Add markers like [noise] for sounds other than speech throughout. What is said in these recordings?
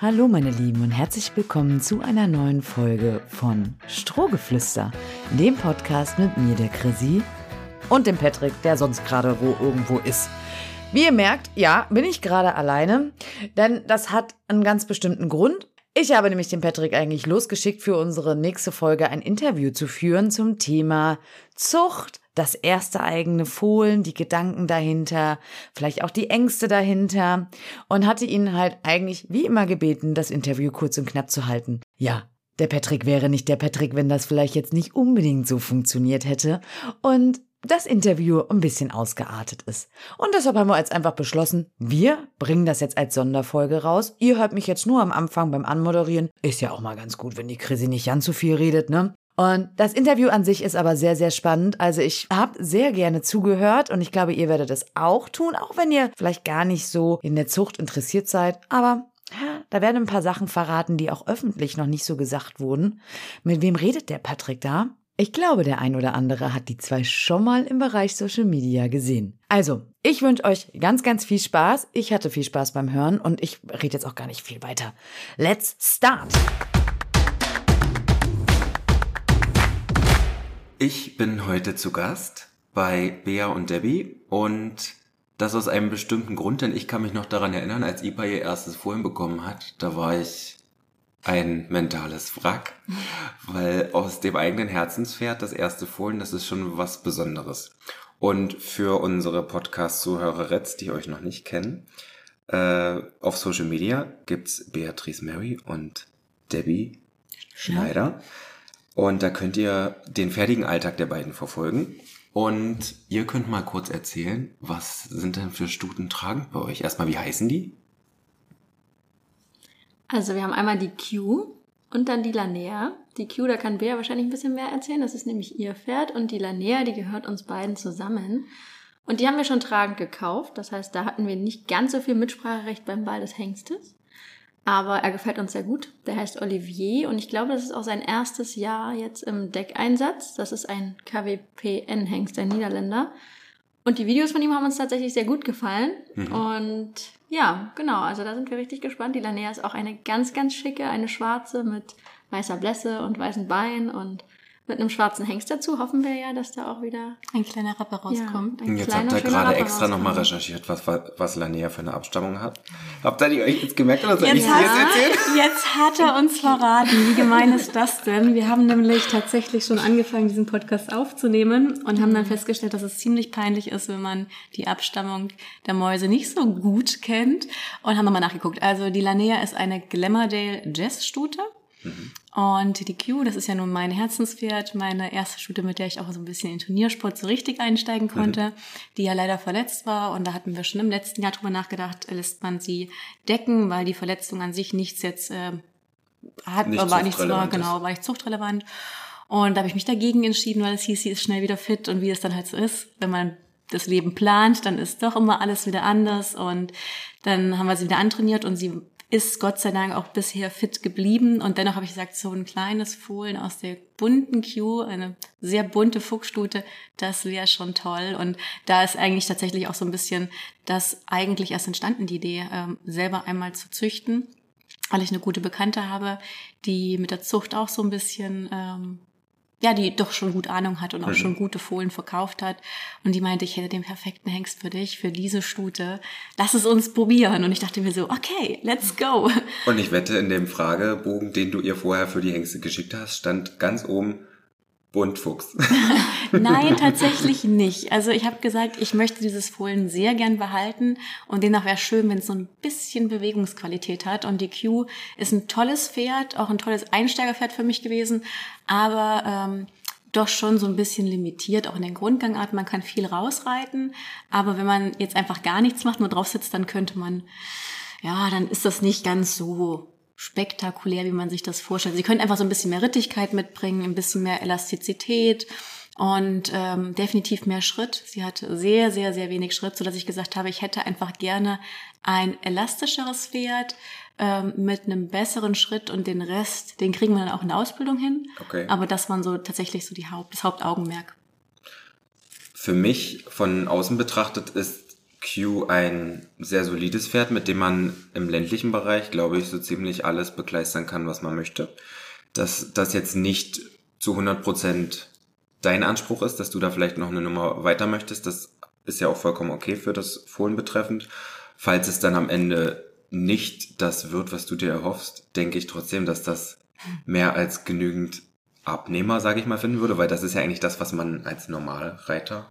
Hallo meine Lieben und herzlich willkommen zu einer neuen Folge von Strohgeflüster, dem Podcast mit mir, der Chrissy und dem Patrick, der sonst gerade wo irgendwo ist. Wie ihr merkt, ja, bin ich gerade alleine, denn das hat einen ganz bestimmten Grund. Ich habe nämlich den Patrick eigentlich losgeschickt, für unsere nächste Folge ein Interview zu führen zum Thema Zucht, das erste eigene Fohlen, die Gedanken dahinter, vielleicht auch die Ängste dahinter und hatte ihn halt eigentlich wie immer gebeten, das Interview kurz und knapp zu halten. Ja, der Patrick wäre nicht der Patrick, wenn das vielleicht jetzt nicht unbedingt so funktioniert hätte. Und das Interview ein bisschen ausgeartet ist. Und deshalb haben wir jetzt einfach beschlossen, wir bringen das jetzt als Sonderfolge raus. Ihr hört mich jetzt nur am Anfang beim Anmoderieren. Ist ja auch mal ganz gut, wenn die Chrissy nicht ganz so viel redet, ne? Und das Interview an sich ist aber sehr, sehr spannend. Also ich habe sehr gerne zugehört und ich glaube, ihr werdet es auch tun, auch wenn ihr vielleicht gar nicht so in der Zucht interessiert seid. Aber da werden ein paar Sachen verraten, die auch öffentlich noch nicht so gesagt wurden. Mit wem redet der Patrick da? Ich glaube, der ein oder andere hat die zwei schon mal im Bereich Social Media gesehen. Also, ich wünsche euch ganz, ganz viel Spaß. Ich hatte viel Spaß beim Hören und ich rede jetzt auch gar nicht viel weiter. Let's start! Ich bin heute zu Gast bei Bea und Debbie und das aus einem bestimmten Grund, denn ich kann mich noch daran erinnern, als Ipa ihr erstes Fohlen bekommen hat, da war ich ein mentales Wrack, weil aus dem eigenen Herzenspferd das erste Fohlen, das ist schon was Besonderes. Und für unsere Podcast-Zuhörer Retz, die euch noch nicht kennen, äh, auf Social Media gibt's Beatrice Mary und Debbie Schneider. Und da könnt ihr den fertigen Alltag der beiden verfolgen. Und ihr könnt mal kurz erzählen, was sind denn für Stuten tragend bei euch? Erstmal, wie heißen die? Also wir haben einmal die Q und dann die Lanea. Die Q, da kann Bea wahrscheinlich ein bisschen mehr erzählen. Das ist nämlich ihr Pferd. Und die Lanea, die gehört uns beiden zusammen. Und die haben wir schon tragend gekauft. Das heißt, da hatten wir nicht ganz so viel Mitspracherecht beim Ball des Hengstes. Aber er gefällt uns sehr gut. Der heißt Olivier und ich glaube, das ist auch sein erstes Jahr jetzt im Deckeinsatz. Das ist ein KWPN-Hengst, ein Niederländer. Und die Videos von ihm haben uns tatsächlich sehr gut gefallen. Mhm. Und ja, genau, also da sind wir richtig gespannt. Die Lanea ist auch eine ganz, ganz schicke, eine schwarze mit weißer Blässe und weißen Beinen und mit einem schwarzen Hengst dazu hoffen wir ja, dass da auch wieder ein kleiner Rapper rauskommt. Ja, jetzt habt ihr gerade extra nochmal recherchiert, was, was Lanea für eine Abstammung hat. Habt ihr die euch jetzt gemerkt oder soll jetzt ich hat, jetzt erzählen? Jetzt hat er uns verraten. Wie gemein ist das denn? Wir haben nämlich tatsächlich schon angefangen, diesen Podcast aufzunehmen und haben dann festgestellt, dass es ziemlich peinlich ist, wenn man die Abstammung der Mäuse nicht so gut kennt und haben nochmal nachgeguckt. Also die Lanea ist eine Glamourdale Jazz-Stute. Mhm. Und die Q, das ist ja nun mein Herzenspferd, meine erste Stute, mit der ich auch so ein bisschen in Turniersport so richtig einsteigen konnte, mhm. die ja leider verletzt war. Und da hatten wir schon im letzten Jahr drüber nachgedacht, lässt man sie decken, weil die Verletzung an sich nichts jetzt äh, hat, nicht war nichts war, genau, war nicht zuchtrelevant. Und da habe ich mich dagegen entschieden, weil es hieß, sie ist schnell wieder fit und wie es dann halt so ist, wenn man das Leben plant, dann ist doch immer alles wieder anders und dann haben wir sie wieder antrainiert und sie ist Gott sei Dank auch bisher fit geblieben. Und dennoch habe ich gesagt, so ein kleines Fohlen aus der bunten Q, eine sehr bunte Fuchsstute, das wäre schon toll. Und da ist eigentlich tatsächlich auch so ein bisschen das eigentlich erst entstanden, die Idee, ähm, selber einmal zu züchten weil ich eine gute Bekannte habe, die mit der Zucht auch so ein bisschen ähm, ja, die doch schon gut Ahnung hat und auch mhm. schon gute Fohlen verkauft hat. Und die meinte, ich hätte den perfekten Hengst für dich, für diese Stute. Lass es uns probieren. Und ich dachte mir so, okay, let's go. Und ich wette, in dem Fragebogen, den du ihr vorher für die Hengste geschickt hast, stand ganz oben, Buntfuchs. [laughs] [laughs] Nein, tatsächlich nicht. Also ich habe gesagt, ich möchte dieses Fohlen sehr gern behalten und demnach wäre schön, wenn es so ein bisschen Bewegungsqualität hat. Und die Q ist ein tolles Pferd, auch ein tolles Einsteigerpferd für mich gewesen, aber ähm, doch schon so ein bisschen limitiert, auch in den Grundgangarten. Man kann viel rausreiten, aber wenn man jetzt einfach gar nichts macht, nur drauf sitzt, dann könnte man, ja, dann ist das nicht ganz so spektakulär, wie man sich das vorstellt. Sie können einfach so ein bisschen mehr Rittigkeit mitbringen, ein bisschen mehr Elastizität und ähm, definitiv mehr Schritt. Sie hat sehr, sehr, sehr wenig Schritt, so dass ich gesagt habe, ich hätte einfach gerne ein elastischeres Pferd ähm, mit einem besseren Schritt und den Rest, den kriegen wir dann auch in der Ausbildung hin. Okay. Aber das waren so tatsächlich so die Haupt, das Hauptaugenmerk. Für mich von außen betrachtet ist Q ein sehr solides Pferd, mit dem man im ländlichen Bereich, glaube ich, so ziemlich alles begleistern kann, was man möchte. Dass das jetzt nicht zu 100 Prozent dein Anspruch ist, dass du da vielleicht noch eine Nummer weiter möchtest, das ist ja auch vollkommen okay für das Fohlen betreffend. Falls es dann am Ende nicht das wird, was du dir erhoffst, denke ich trotzdem, dass das mehr als genügend Abnehmer, sage ich mal, finden würde, weil das ist ja eigentlich das, was man als Normalreiter,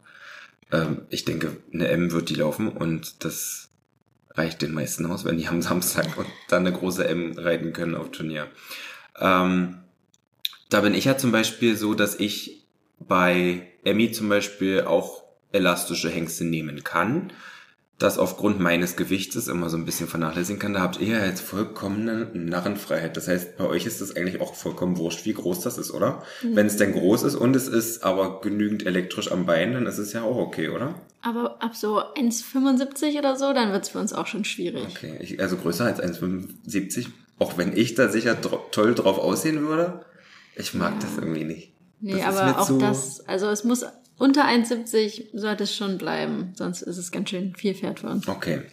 ähm, ich denke, eine M wird die laufen und das reicht den meisten aus, wenn die am Samstag und dann eine große M reiten können auf Turnier. Ähm, da bin ich ja zum Beispiel so, dass ich bei Emmy zum Beispiel auch elastische Hengste nehmen kann das aufgrund meines Gewichtes immer so ein bisschen vernachlässigen kann, da habt ihr ja jetzt vollkommene Narrenfreiheit. Das heißt, bei euch ist es eigentlich auch vollkommen wurscht, wie groß das ist, oder? Mhm. Wenn es denn groß ist und es ist aber genügend elektrisch am Bein, dann ist es ja auch okay, oder? Aber ab so 1,75 oder so, dann wird es für uns auch schon schwierig. Okay, ich, also größer als 1,75, auch wenn ich da sicher toll drauf aussehen würde. Ich mag ja. das irgendwie nicht. Nee, das aber auch das, also es muss unter 1,70 sollte es schon bleiben, sonst ist es ganz schön viel Pferd für uns. Okay.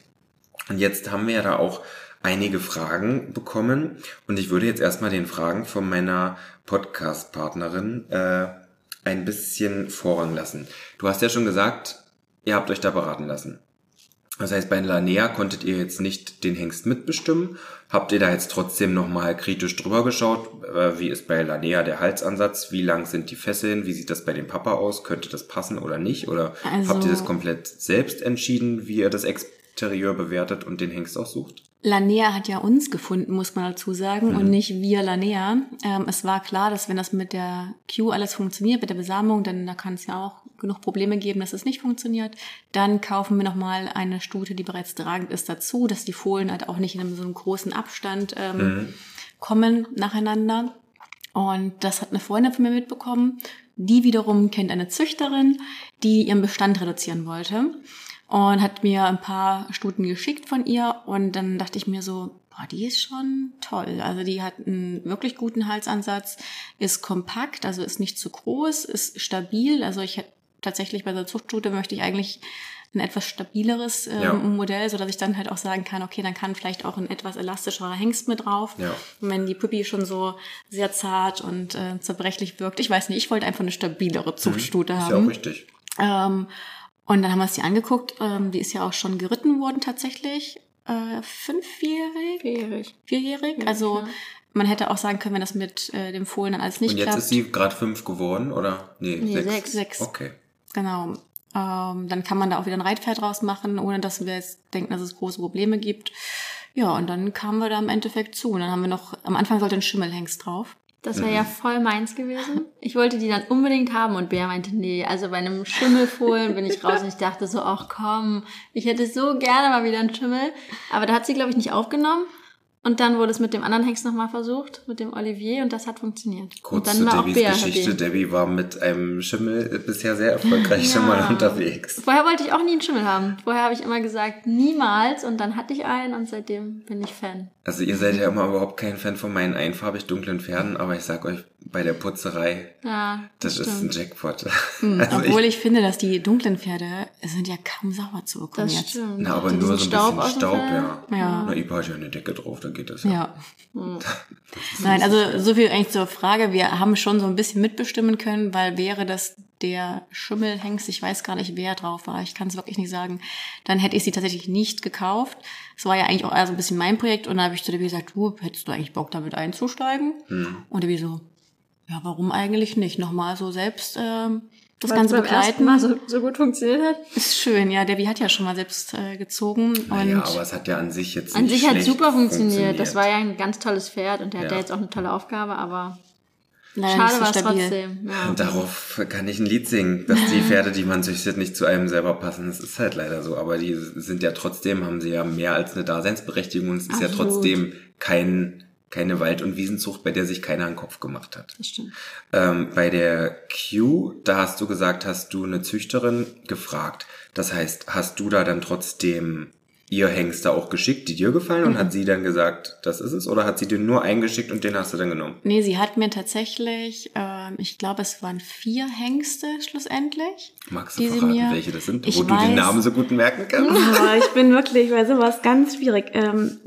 Und jetzt haben wir ja da auch einige Fragen bekommen und ich würde jetzt erstmal den Fragen von meiner Podcast-Partnerin äh, ein bisschen Vorrang lassen. Du hast ja schon gesagt, ihr habt euch da beraten lassen. Das heißt, bei Lanea konntet ihr jetzt nicht den Hengst mitbestimmen. Habt ihr da jetzt trotzdem nochmal kritisch drüber geschaut? Äh, wie ist bei Lanea der Halsansatz? Wie lang sind die Fesseln? Wie sieht das bei dem Papa aus? Könnte das passen oder nicht? Oder also, habt ihr das komplett selbst entschieden, wie ihr das Exterieur bewertet und den Hengst aussucht? Lanea hat ja uns gefunden, muss man dazu sagen, mhm. und nicht wir Lanea. Ähm, es war klar, dass wenn das mit der Q alles funktioniert, mit der Besamung, dann da kann es ja auch genug Probleme geben, dass es nicht funktioniert. Dann kaufen wir nochmal eine Stute, die bereits tragend ist, dazu, dass die Fohlen halt auch nicht in so einem großen Abstand ähm, mhm. kommen nacheinander. Und das hat eine Freundin von mir mitbekommen. Die wiederum kennt eine Züchterin, die ihren Bestand reduzieren wollte und hat mir ein paar Stuten geschickt von ihr und dann dachte ich mir so, boah, die ist schon toll. Also die hat einen wirklich guten Halsansatz, ist kompakt, also ist nicht zu groß, ist stabil. Also ich hätte tatsächlich bei der Zuchtstute möchte ich eigentlich ein etwas stabileres ähm, ja. Modell, so dass ich dann halt auch sagen kann, okay, dann kann vielleicht auch ein etwas elastischerer Hengst mit drauf. Ja. Und wenn die Püppi schon so sehr zart und äh, zerbrechlich wirkt, ich weiß nicht, ich wollte einfach eine stabilere mhm. Zuchtstute mhm. haben. Ist ja auch richtig. Ähm, und dann haben wir uns die angeguckt. Ähm, die ist ja auch schon geritten worden tatsächlich. Äh, fünfjährig? Vierjährig. Vierjährig. Ja, also ja. man hätte auch sagen können, wenn das mit äh, dem Fohlen dann alles nicht Und jetzt klappt. ist sie gerade fünf geworden, oder? Nee, nee sechs. sechs. Sechs. Okay. Genau. Ähm, dann kann man da auch wieder ein Reitpferd draus machen, ohne dass wir jetzt denken, dass es große Probleme gibt. Ja, und dann kamen wir da im Endeffekt zu. Und dann haben wir noch, am Anfang sollte ein Schimmelhengst drauf. Das wäre mhm. ja voll meins gewesen. Ich wollte die dann unbedingt haben und Bär meinte, nee, also bei einem Schimmelfohlen bin ich raus und ich dachte so, ach komm, ich hätte so gerne mal wieder einen Schimmel. Aber da hat sie, glaube ich, nicht aufgenommen. Und dann wurde es mit dem anderen Hengst nochmal versucht, mit dem Olivier, und das hat funktioniert. Kurz und dann zu Debbys Geschichte. Debbie war mit einem Schimmel bisher sehr erfolgreich ja. schon mal unterwegs. Vorher wollte ich auch nie einen Schimmel haben. Vorher habe ich immer gesagt, niemals, und dann hatte ich einen, und seitdem bin ich Fan. Also ihr seid ja immer überhaupt kein Fan von meinen einfarbig dunklen Pferden, aber ich sag euch, bei der Putzerei, ja, das, das ist ein Jackpot. Hm, [laughs] also obwohl ich, ich, finde, dass die dunklen Pferde sind ja kaum sauber zu bekommen das jetzt. Stimmt. Na, aber nur so ein Staub bisschen Staub, ja. ja. Na, Ipa hat ja eine Decke drauf, dann geht das ja. ja. [laughs] Hm. Nein, also so viel eigentlich zur Frage. Wir haben schon so ein bisschen mitbestimmen können, weil wäre das der Schimmelhengst, ich weiß gar nicht, wer drauf war, ich kann es wirklich nicht sagen, dann hätte ich sie tatsächlich nicht gekauft. Es war ja eigentlich auch eher so ein bisschen mein Projekt und dann habe ich zu der gesagt, du, hättest du eigentlich Bock damit einzusteigen? Hm. Und der so, ja, warum eigentlich nicht? Nochmal so selbst ähm, das Weil Ganze beim begleiten. Mal so, so gut funktioniert hat. Ist schön, ja. Debbie hat ja schon mal selbst äh, gezogen. Naja, aber es hat ja an sich jetzt An sich hat super funktioniert. funktioniert. Das war ja ein ganz tolles Pferd und der ja. hat ja jetzt auch eine tolle Aufgabe, aber Leider Schade so war es trotzdem. Ja. Und darauf kann ich ein Lied singen, dass die [laughs] Pferde, die man züchtet, nicht zu einem selber passen. Das ist halt leider so. Aber die sind ja trotzdem, haben sie ja mehr als eine Daseinsberechtigung. Es ist Absolut. ja trotzdem kein, keine Wald- und Wiesenzucht, bei der sich keiner einen Kopf gemacht hat. Das stimmt. Ähm, bei der Q, da hast du gesagt, hast du eine Züchterin gefragt. Das heißt, hast du da dann trotzdem ihr Hengste auch geschickt, die dir gefallen und hat sie dann gesagt, das ist es? Oder hat sie dir nur eingeschickt und den hast du dann genommen? Nee, sie hat mir tatsächlich, ähm, ich glaube, es waren vier Hengste schlussendlich. Magst die du sie verraten, mir- welche das sind, wo du den weiß- Namen so gut merken kannst? [laughs] Aber ich bin wirklich bei sowas ganz schwierig. Ähm,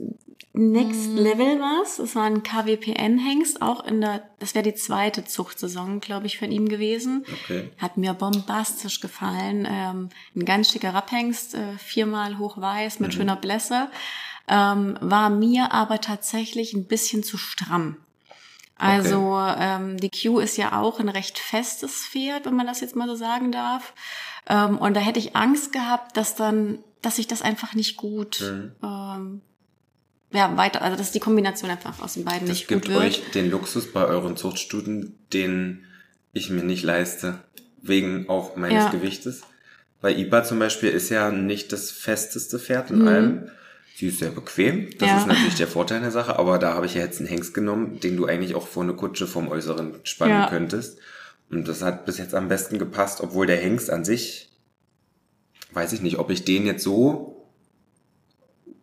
Next Level war's. Es war ein KWPN-Hengst, auch in der, das wäre die zweite Zuchtsaison, glaube ich, von ihm gewesen. Okay. Hat mir bombastisch gefallen. Ähm, ein ganz schicker Rapphengst, äh, viermal hochweiß mit schöner Blässe. Ähm, war mir aber tatsächlich ein bisschen zu stramm. Also ähm, die Q ist ja auch ein recht festes Pferd, wenn man das jetzt mal so sagen darf. Ähm, und da hätte ich Angst gehabt, dass dann, dass ich das einfach nicht gut, Mhm. ähm, ja weiter, also dass die Kombination einfach aus den beiden Das nicht gibt gut wird. euch den Luxus bei euren Zuchtstuten, den ich mir nicht leiste, wegen auch meines Ja. Gewichtes. Weil Iba zum Beispiel ist ja nicht das festeste Pferd in Mhm. allem. Sie ist sehr bequem, das Ja. ist natürlich der Vorteil der Sache, aber da habe ich ja jetzt einen Hengst genommen, den du eigentlich auch vor eine Kutsche vom Äußeren spannen Ja. könntest. Und das hat bis jetzt am besten gepasst, obwohl der Hengst an sich, weiß ich nicht, ob ich den jetzt so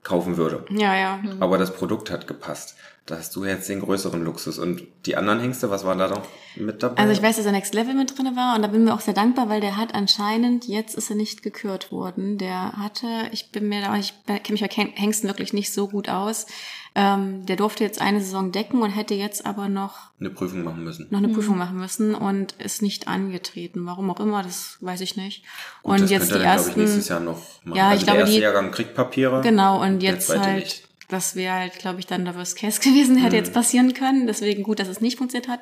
kaufen würde. Ja, ja. Aber das Produkt hat gepasst. Da hast du jetzt den größeren Luxus. Und die anderen Hengste, was war da noch mit dabei? Also ich weiß, dass er Next Level mit drinne war und da bin mir auch sehr dankbar, weil der hat anscheinend, jetzt ist er nicht gekürt worden. Der hatte, ich bin mir da, ich kenne mich bei Hengsten wirklich nicht so gut aus. Ähm, der durfte jetzt eine Saison decken und hätte jetzt aber noch eine Prüfung machen müssen. noch eine Prüfung machen müssen und ist nicht angetreten. Warum auch immer, das weiß ich nicht. Gut, und das jetzt die er dann, glaube ersten, ich, nächstes Jahr noch machen. Ja, ich also glaube, der erste die- Jahrgang kriegt Papiere. genau und jetzt zweite halt, nicht. Das wäre halt, glaube ich, dann der Worst Case [laughs] gewesen, hätte Mhm. jetzt passieren können. Deswegen gut, dass es nicht funktioniert hat.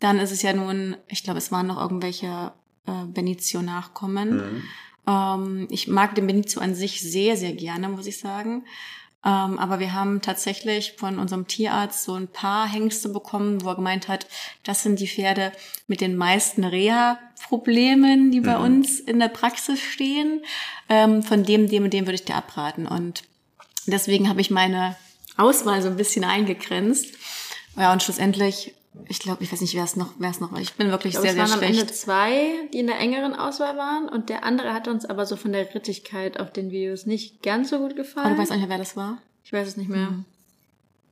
Dann ist es ja nun, ich glaube, es waren noch irgendwelche äh, Benizio-Nachkommen. Mhm. Ähm, ich mag den Benizio an sich sehr, sehr gerne, muss ich sagen. Ähm, aber wir haben tatsächlich von unserem Tierarzt so ein paar Hengste bekommen, wo er gemeint hat, das sind die Pferde mit den meisten Reha-Problemen, die bei Mhm. uns in der Praxis stehen. Ähm, von dem, dem und dem würde ich dir abraten. Und deswegen habe ich meine Auswahl so ein bisschen eingegrenzt. Ja, und schlussendlich, ich glaube, ich weiß nicht, wer es noch, wer es noch war. Ich bin wirklich Ich glaube, sehr, es sehr waren am Ende schlecht. zwei, die in der engeren Auswahl waren und der andere hat uns aber so von der Rittigkeit auf den Videos nicht ganz so gut Aber gefallen. du weißt auch nicht mehr, wer das war? ich weiß es nicht mehr.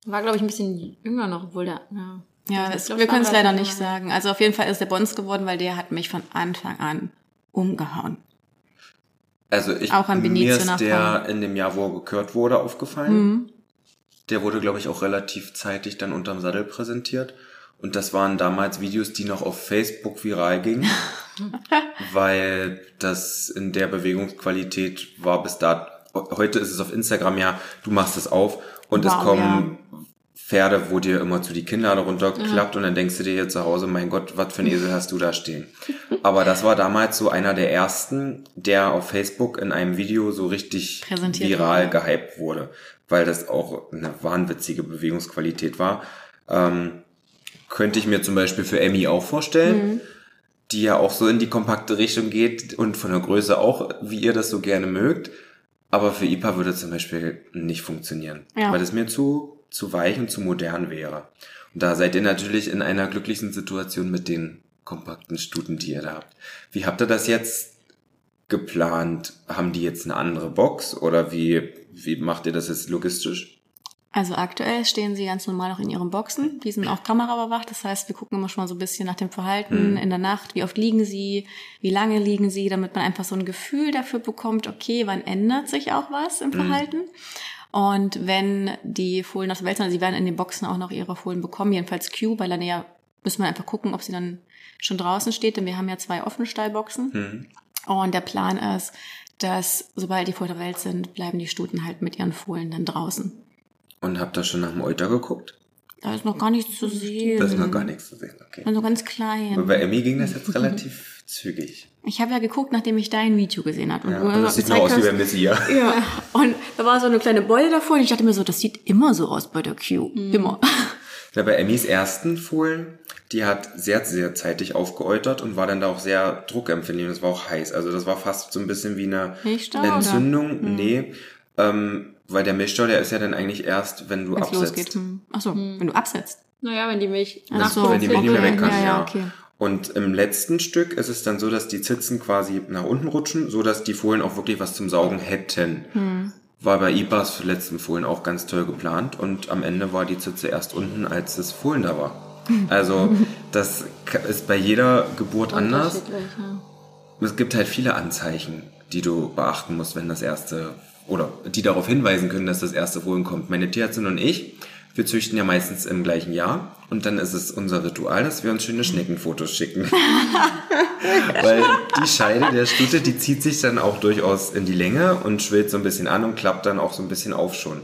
War, glaube ich, ein bisschen jünger noch, obwohl der, ja. Ja, es, glaub, wir können es leider nicht sagen. Also auf jeden Fall ist der Bons geworden, weil der hat mich von Anfang an umgehauen. Also ich, Auch an mir Benizio ist der in dem Jahr, wo er gekürt wurde, aufgefallen. Mhm. Der wurde, glaube ich, auch relativ zeitig dann unterm Sattel präsentiert. Und das waren damals Videos, die noch auf Facebook viral gingen, [laughs] weil das in der Bewegungsqualität war bis da. Heute ist es auf Instagram ja, du machst es auf und es Wow, kommen Pferde, wo dir immer zu die Kinnlade runterklappt und dann denkst du dir hier zu Hause, mein Gott, was für ein Esel hast du da stehen? Aber das war damals so einer der ersten, der auf Facebook in einem Video so richtig viral wurde. gehypt wurde, weil das auch eine wahnwitzige Bewegungsqualität war. Ähm, könnte ich mir zum Beispiel für Emmy auch vorstellen, Mhm. die ja auch so in die kompakte Richtung geht und von der Größe auch, wie ihr das so gerne mögt. Aber für IPA würde zum Beispiel nicht funktionieren, Ja. weil es mir zu, zu weich und zu modern wäre. Und da seid ihr natürlich in einer glücklichen Situation mit den kompakten Stuten, die ihr da habt. Wie habt ihr das jetzt geplant? Haben die jetzt eine andere Box oder wie, wie macht ihr das jetzt logistisch? Also aktuell stehen sie ganz normal noch in ihren Boxen. Die sind auch kameraüberwacht. Das heißt, wir gucken immer schon mal so ein bisschen nach dem Verhalten Mhm. in der Nacht. Wie oft liegen sie? Wie lange liegen sie? Damit man einfach so ein Gefühl dafür bekommt, okay, wann ändert sich auch was im Verhalten? Und wenn die Fohlen aus der Welt sind, also sie werden in den Boxen auch noch ihre Fohlen bekommen, jedenfalls Q, weil dann ja müssen wir einfach gucken, ob sie dann schon draußen steht, denn wir haben ja zwei offene Stallboxen. Hm. Und der Plan ist, dass sobald die Fohlen der Welt sind, bleiben die Stuten halt mit ihren Fohlen dann draußen. Und habt ihr schon nach dem Euter geguckt? Da ist noch gar nichts zu sehen. Da ist noch gar nichts zu sehen, okay. Also ganz klein. Aber bei Emmy ging das jetzt relativ zügig. Ich habe ja geguckt, nachdem ich dein Video gesehen habe. Ja, und das sieht nur aus wie hast- bei Missy, ja. Ja, und da war so eine kleine Beule davor und ich dachte mir so, das sieht immer so aus bei der Q. Immer. Ja, bei Emmys ersten Fohlen, die hat sehr, sehr zeitig aufgeäutert und war dann da auch sehr druckempfindlich und es war auch heiß. Also das war fast so ein bisschen wie eine Milchstau? Entzündung. Nee, ähm, weil der Milchstau, der ist ja dann eigentlich erst, wenn du Wenn's absetzt. losgeht. Hm. Ach so, wenn du absetzt. Naja, wenn die Milch Ach nach so, wenn die Milch nicht mehr weg kann, Ja, ja. ja, okay. Und im letzten Stück ist es dann so, dass die Zitzen quasi nach unten rutschen, so dass die Fohlen auch wirklich was zum Saugen hätten. Hm. war bei IBAs letzten Fohlen auch ganz toll geplant und am Ende war die Zitze erst unten, als das Fohlen da war. Also [laughs] das ist bei jeder Geburt anders. Ja. Es gibt halt viele Anzeichen, die du beachten musst, wenn das erste oder die darauf hinweisen können, dass das erste Fohlen kommt. Meine Tierärztin und ich, wir züchten ja meistens im gleichen Jahr und dann ist es unser Ritual, dass wir uns schöne Schneckenfotos schicken. [laughs] Weil die Scheide der Stute, die zieht sich dann auch durchaus in die Länge und schwillt so ein bisschen an und klappt dann auch so ein bisschen auf schon.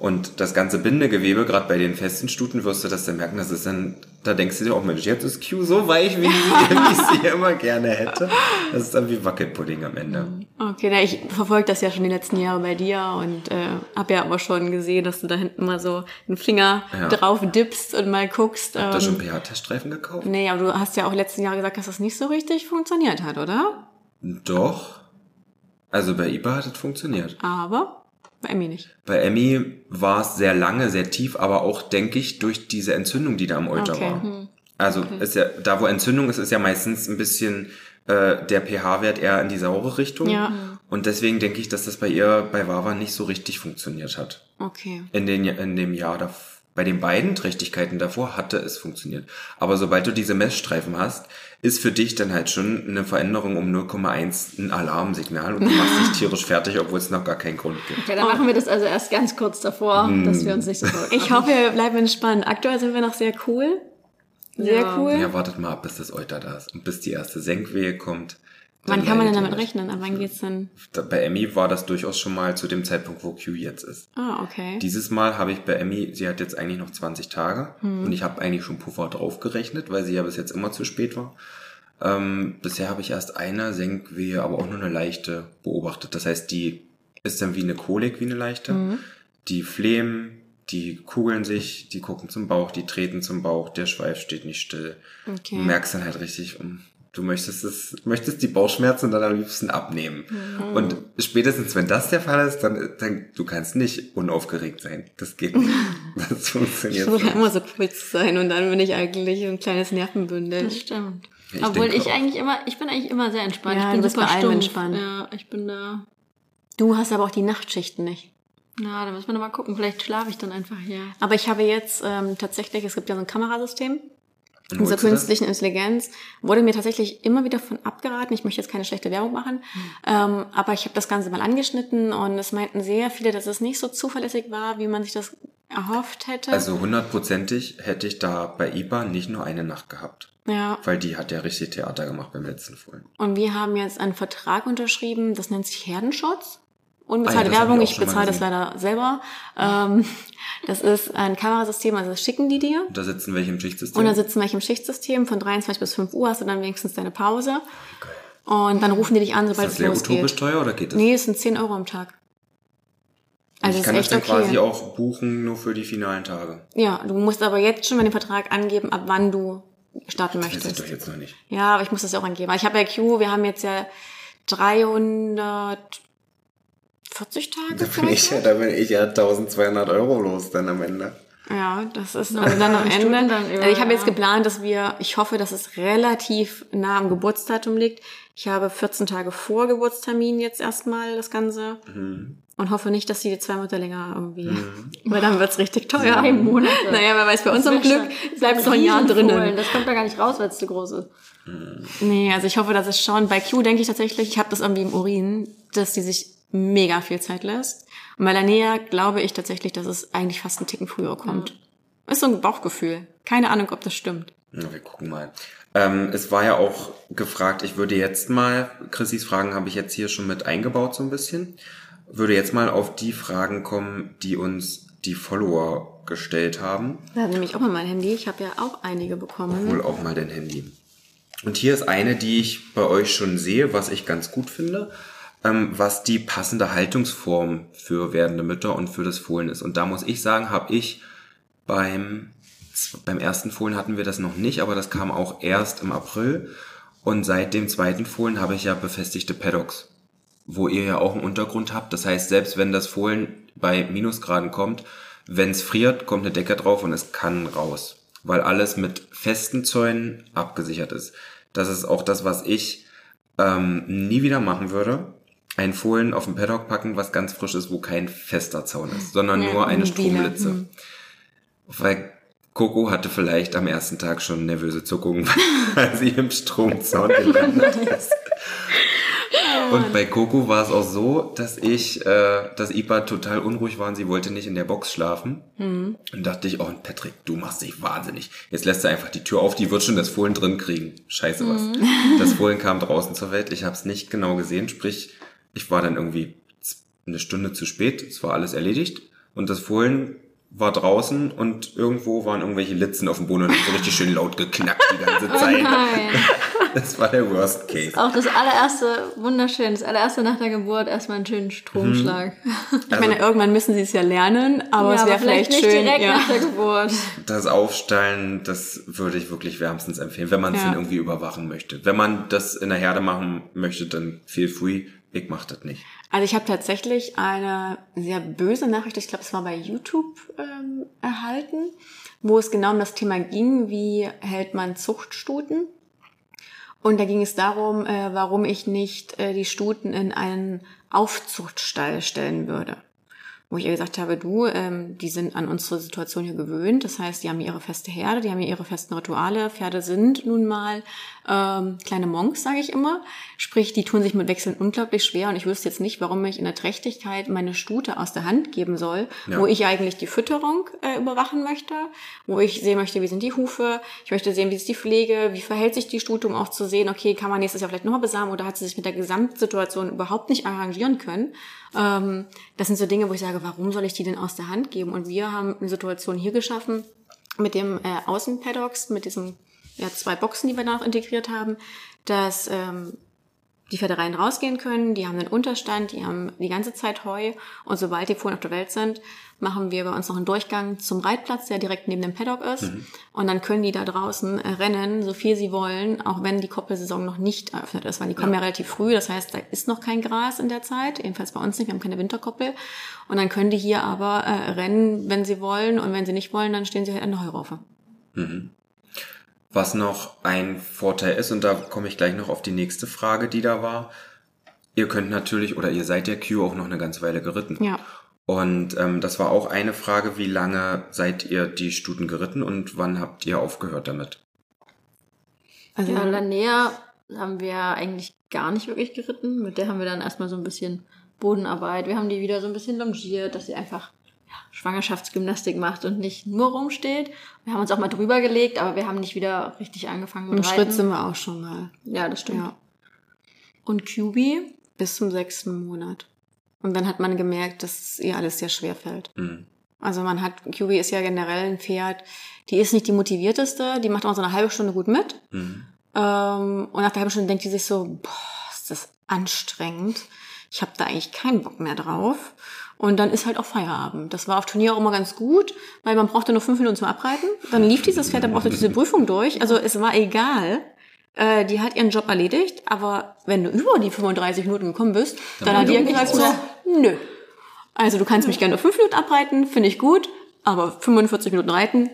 Und das ganze Bindegewebe, gerade bei den festen Stuten, wirst du das dann merken, das ist dann, da denkst du dir auch, Mensch, jetzt ist Q so weich, wie, sie- wie ich sie [laughs] immer gerne hätte. Das ist dann wie Wackelpudding am Ende. Okay, na, ich verfolge das ja schon die letzten Jahre bei dir und äh, habe ja aber schon gesehen, dass du da hinten mal so einen Finger Ja. drauf dippst und mal guckst. Habt ihr schon Ähm, pH-Teststreifen gekauft? nee, aber du hast ja auch letzten Jahre gesagt, dass das nicht so richtig funktioniert hat, oder? Doch. Also bei IBA hat es funktioniert. Aber bei Emmy nicht. Bei Emmy war es sehr lange, sehr tief, aber auch, denke ich, durch diese Entzündung, die da am Euter Okay. war. Also ist ja, da wo Entzündung ist, ist ja meistens ein bisschen äh, der pH-Wert eher in die saure Richtung. Ja. Und deswegen denke ich, dass das bei ihr bei Wawa nicht so richtig funktioniert hat. Okay. In, den, in dem Jahr davor. Bei den beiden Trächtigkeiten davor hatte es funktioniert. Aber sobald du diese Messstreifen hast, ist für dich dann halt schon eine Veränderung um 0,1 ein Alarmsignal und du machst dich [laughs] tierisch fertig, obwohl es noch gar keinen Grund gibt. Okay, dann machen wir das also erst ganz kurz davor, Hm. dass wir uns nicht so [laughs] Ich hoffe, wir bleiben entspannt. Aktuell sind wir noch sehr cool. Sehr Ja. cool. Ja, wartet mal ab, bis das Euter da ist und bis die erste Senkwehe kommt. Wann kann man denn damit rechnen? Ab wann geht's denn? Bei Emmy war das durchaus schon mal zu dem Zeitpunkt, wo Q jetzt ist. Ah, okay. Dieses Mal habe ich bei Emmy, sie hat jetzt eigentlich noch 20 Tage Hm. und ich habe eigentlich schon Puffer draufgerechnet, weil sie ja bis jetzt immer zu spät war. Ähm, bisher habe ich erst eine Senkwehe, aber auch nur eine leichte beobachtet. Das heißt, die ist dann wie eine Kolik, wie eine leichte. Hm. Die flehmen, die kugeln sich, die gucken zum Bauch, die treten zum Bauch, der Schweif steht nicht still. Okay. Du merkst dann halt richtig, um, du möchtest es, möchtest die Bauchschmerzen dann am liebsten abnehmen. Mhm. Und spätestens, wenn das der Fall ist, dann, dann, du kannst nicht unaufgeregt sein. Das geht nicht. [laughs] Das Ich funktioniert versuche nicht. immer so cool zu sein und dann bin ich eigentlich ein kleines Nervenbündel. Das stimmt. Ich Obwohl ich auch. eigentlich immer, ich bin eigentlich immer sehr entspannt. Ja, ich bin du bist super bei allem entspannt. Ja, ich bin da. Du hast aber auch die Nachtschichten nicht. Ja, da müssen wir noch mal gucken. Vielleicht schlafe ich dann einfach hier. Aber ich habe jetzt ähm, tatsächlich, es gibt ja so ein Kamerasystem, Das? künstlichen Intelligenz, wurde mir tatsächlich immer wieder von abgeraten. Ich möchte jetzt keine schlechte Werbung machen, ähm, aber ich habe das Ganze mal angeschnitten und es meinten sehr viele, dass es nicht so zuverlässig war, wie man sich das erhofft hätte. Also hundertprozentig hätte ich da bei IBA nicht nur eine Nacht gehabt. ja, Weil die hat ja richtig Theater gemacht beim letzten Fohlen. und wir haben jetzt einen Vertrag unterschrieben, das nennt sich Herdenschutz. Ah Unbezahlte ja, das hab Werbung, ich ich bezahle das leider selber. Ähm, das ist ein Kamerasystem, also das schicken die dir. Und da sitzen welche im Schichtsystem. Und dann sitzen welche im Schichtsystem, von 23 bis 5 Uhr hast du dann wenigstens deine Pause. Und dann rufen die dich an, ist sobald das es losgeht. utopisch teuer oder geht das? Nee, es sind 10 Euro am Tag. Also ich ist kann das dann okay. quasi auch buchen, nur für die finalen Tage. Ja, du musst aber jetzt schon mal den Vertrag angeben, ab wann du starten Das möchtest. doch jetzt noch nicht. Ja, aber ich muss das ja auch angeben. Ich habe ja Q, wir haben jetzt ja 340 Tage. Da bin ich ja, da bin ich ja 1200 Euro los dann am Ende. Ja, das ist also dann am [laughs] Ende. dann über, also ich habe jetzt geplant, dass wir, ich hoffe, dass es relativ nah am Geburtsdatum liegt. Ich habe 14 Tage vor Geburtstermin jetzt erstmal das Ganze und hoffe nicht, dass die zwei Monate länger irgendwie, weil dann wird's richtig teuer. Zwei Monate. Naja, wer weiß, bei unserem Glück bleibt es noch ein Jahr drinnen. Das kommt da gar nicht raus, weil es zu groß ist. Nee, also ich hoffe, dass es schon, bei Q denke ich tatsächlich, ich habe das irgendwie im Urin, dass die sich mega viel Zeit lässt. Und bei Lanea glaube ich tatsächlich, dass es eigentlich fast einen Ticken früher kommt. Ist so ein Bauchgefühl. Keine Ahnung, ob das stimmt. Na, wir gucken mal. Ähm, es war ja auch gefragt, ich würde jetzt mal, Chrissys Fragen habe ich jetzt hier schon mit eingebaut so ein bisschen, würde jetzt mal auf die Fragen kommen, die uns die Follower gestellt haben. Da nehme ich auch mal mein Handy. Ich habe ja auch einige bekommen. Hol auch mal dein Handy. Und hier ist eine, die ich bei euch schon sehe, was ich ganz gut finde, ähm, was die passende Haltungsform für werdende Mütter und für das Fohlen ist. Und da muss ich sagen, habe ich beim, beim ersten Fohlen hatten wir das noch nicht, aber das kam auch erst im April. Und seit dem zweiten Fohlen habe ich ja befestigte Paddocks, wo ihr ja auch einen Untergrund habt. Das heißt, selbst wenn das Fohlen bei Minusgraden kommt, wenn es friert, kommt eine Decke drauf und es kann raus, weil alles mit festen Zäunen abgesichert ist. Das ist auch das, was ich ähm, nie wieder machen würde. Ein Fohlen auf den Paddock packen, was ganz frisch ist, wo kein fester Zaun ist, sondern Ja, nur eine Stromlitze. hm. Weil Coco hatte vielleicht am ersten Tag schon nervöse Zuckungen, [laughs] weil sie im Stromzaun gelandet [laughs] ist. Und bei Coco war es auch so, dass ich, äh, dass Ipa total unruhig war und sie wollte nicht in der Box schlafen. Und dachte ich, oh Patrick, du machst dich wahnsinnig. Jetzt lässt er einfach die Tür auf, die wird schon das Fohlen drin kriegen. Scheiße was. Das Fohlen kam draußen zur Welt. Ich habe es nicht genau gesehen, sprich, ich war dann irgendwie eine Stunde zu spät. Es war alles erledigt und das Fohlen war draußen und irgendwo waren irgendwelche Litzen auf dem Boden und so richtig schön laut geknackt die ganze Zeit. Nein. [laughs] Das war der Worst Case. Auch das allererste, wunderschön, das allererste nach der Geburt erstmal einen schönen Stromschlag. Ich meine, irgendwann müssen sie es ja lernen, aber es Ja, wäre vielleicht, nicht schön. direkt ja. nach der Geburt. Das Aufstallen, das würde ich wirklich wärmstens empfehlen, wenn man es Ja. dann irgendwie überwachen möchte. Wenn man das in der Herde machen möchte, dann feel free. Ich mach das nicht. Also ich habe tatsächlich eine sehr böse Nachricht, ich glaube, es war bei YouTube ähm, erhalten, wo es genau um das Thema ging, wie hält man Zuchtstuten. Und da ging es darum, äh, warum ich nicht äh, die Stuten in einen Aufzuchtstall stellen würde. Wo ich ihr gesagt habe, du, ähm, die sind an unsere Situation hier gewöhnt. Das heißt, die haben ihre feste Herde, die haben ihre festen Rituale. Pferde sind nun mal ähm, kleine Monks, sage ich immer. Sprich, die tun sich mit Wechseln unglaublich schwer. Und ich wüsste jetzt nicht, warum ich in der Trächtigkeit meine Stute aus der Hand geben soll, Ja. wo ich eigentlich die Fütterung äh, überwachen möchte, wo ich sehen möchte, wie sind die Hufe. Ich möchte sehen, wie ist die Pflege, wie verhält sich die Stute, um auch zu sehen, okay, kann man nächstes Jahr vielleicht nochmal besamen oder hat sie sich mit der Gesamtsituation überhaupt nicht arrangieren können. Ähm, das sind so Dinge, wo ich sage, warum soll ich die denn aus der Hand geben? Und wir haben eine Situation hier geschaffen mit dem äh, Außenpaddocks, mit diesen ja, zwei Boxen, die wir da noch integriert haben, dass ähm, die Pferde rein rausgehen können, die haben einen Unterstand, die haben die ganze Zeit Heu und sobald die Fohlen auf der Welt sind, machen wir bei uns noch einen Durchgang zum Reitplatz, der direkt neben dem Paddock ist und dann können die da draußen äh, rennen, so viel sie wollen, auch wenn die Koppelsaison noch nicht eröffnet ist, weil die kommen ja, relativ früh, das heißt, da ist noch kein Gras in der Zeit, jedenfalls bei uns nicht, wir haben keine Winterkoppel und dann können die hier aber äh, rennen, wenn sie wollen und wenn sie nicht wollen, dann stehen sie halt an der Heuraufe. Was noch ein Vorteil ist, und da komme ich gleich noch auf die nächste Frage, die da war. Ihr könnt natürlich, oder ihr seid der Q auch noch eine ganze Weile geritten. Ja. Und ähm, das war auch eine Frage, wie lange seid ihr die Stuten geritten und wann habt ihr aufgehört damit? Also Ja, Lanea haben wir eigentlich gar nicht wirklich geritten. Mit der haben wir dann erstmal so ein bisschen Bodenarbeit. Wir haben die wieder so ein bisschen longiert, dass sie einfach ja, Schwangerschaftsgymnastik macht und nicht nur rumsteht. Wir haben uns auch mal drüber gelegt, aber wir haben nicht wieder richtig angefangen mit im Reiten. Schritt sind wir auch schon mal. Ja, das stimmt. Ja. Und QB bis zum sechsten Monat. Und dann hat man gemerkt, dass ihr alles sehr schwer fällt. Hm. Also man hat, QB ist ja generell ein Pferd, die ist nicht die motivierteste, die macht auch so eine halbe Stunde gut mit. Hm. Ähm, und nach der halben Stunde denkt die sich so, boah, ist das anstrengend. Ich habe da eigentlich keinen Bock mehr drauf. Und dann ist halt auch Feierabend. Das war auf Turnier auch immer ganz gut, weil man brauchte nur fünf Minuten zum Abreiten. Dann lief dieses Pferd, dann brauchte diese Prüfung durch. Also es war egal. Äh, die hat ihren Job erledigt, aber wenn du über die 35 Minuten gekommen bist, dann, hat die war gesagt nö. Also du kannst mich gerne nur fünf Minuten abreiten, finde ich gut, aber 45 Minuten reiten,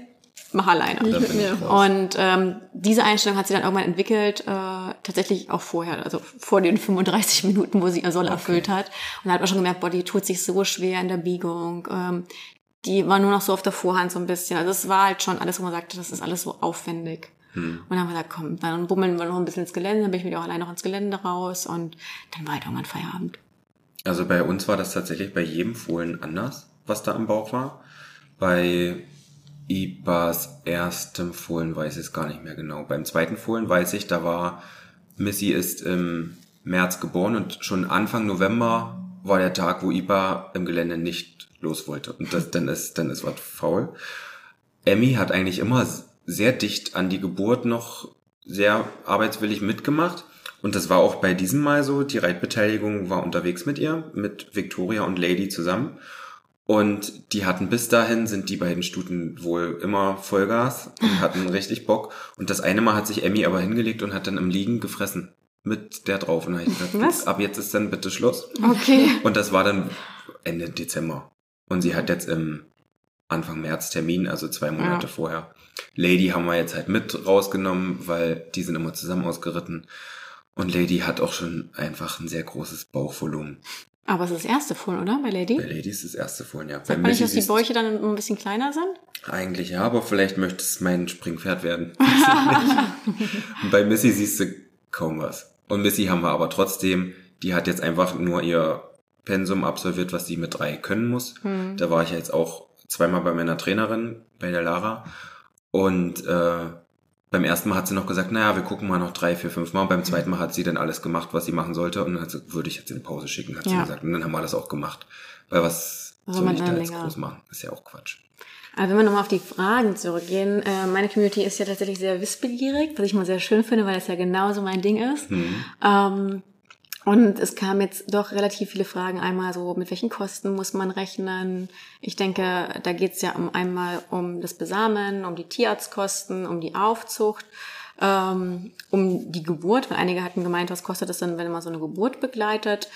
mach alleine. Nicht mit mir. Und ähm, diese Einstellung hat sie dann irgendwann entwickelt, äh, tatsächlich auch vorher, also vor den 35 Minuten, wo sie ihr Soll erfüllt hat. Und da hat man schon gemerkt, boah, die tut sich so schwer in der Biegung. Ähm, die war nur noch so auf der Vorhand so ein bisschen. Also es war halt schon alles, wo man sagte, das ist alles so aufwendig. Hm. Und dann haben wir gesagt, komm, dann bummeln wir noch ein bisschen ins Gelände, dann bin ich wieder auch allein noch ins Gelände raus und dann war halt irgendwann Feierabend. Also bei uns war das tatsächlich bei jedem Fohlen anders, was da im Bauch war. Bei Ibas erstem Fohlen weiß ich es gar nicht mehr genau. Beim zweiten Fohlen weiß ich, da war Missy ist im März geboren und schon Anfang November war der Tag, wo Iba im Gelände nicht los wollte. Und das, dann ist, dann ist was faul. Emmy hat eigentlich immer sehr dicht an die Geburt noch sehr arbeitswillig mitgemacht. Und das war auch bei diesem Mal so. Die Reitbeteiligung war unterwegs mit ihr, mit Victoria und Lady zusammen. Und die hatten bis dahin, sind die beiden Stuten wohl immer Vollgas und [laughs] hatten richtig Bock. Und das eine Mal hat sich Emmy aber hingelegt und hat dann im Liegen gefressen. Mit der drauf. Und dann ich gesagt, Was? ab jetzt ist dann bitte Schluss. Okay. Und das war dann Ende Dezember. Und sie hat jetzt im Anfang März Termin, also zwei Monate Ja. vorher. Lady haben wir jetzt halt mit rausgenommen, weil die sind immer zusammen ausgeritten. Und Lady hat auch schon einfach ein sehr großes Bauchvolumen. Aber es ist das erste Fohlen, oder? Bei Lady? Bei Lady ist das erste Fohlen, ja. Sagt Bei man nicht, dass die Bäuche dann ein bisschen kleiner sind? Eigentlich ja, aber vielleicht möchte es mein Springpferd werden. [laughs] Bei Missy siehst du kaum was. Und Missy haben wir aber trotzdem, die hat jetzt einfach nur ihr Pensum absolviert, was sie mit drei können muss. Hm. Da war ich ja jetzt auch zweimal bei meiner Trainerin, bei der Lara. Und äh, beim ersten Mal hat sie noch gesagt, naja, wir gucken mal noch drei, vier, fünf Mal. Und beim zweiten Mal hat sie dann alles gemacht, was sie machen sollte. Und dann hat sie, würde ich jetzt in Pause schicken, hat sie Ja. gesagt. Und dann haben wir das auch gemacht. Weil was Soll soll ich da dann jetzt groß machen? Ist ja auch Quatsch. Aber wenn wir nochmal auf die Fragen zurückgehen, äh, meine Community ist ja tatsächlich sehr wissbegierig, was ich mal sehr schön finde, weil das ja genauso mein Ding ist. Mhm. Ähm, und es kamen jetzt doch relativ viele Fragen. Einmal so, mit welchen Kosten muss man rechnen? Ich denke, da geht es ja um einmal um das Besamen, um die Tierarztkosten, um die Aufzucht, ähm, um die Geburt, weil einige hatten gemeint, was kostet es denn, wenn man so eine Geburt begleitet?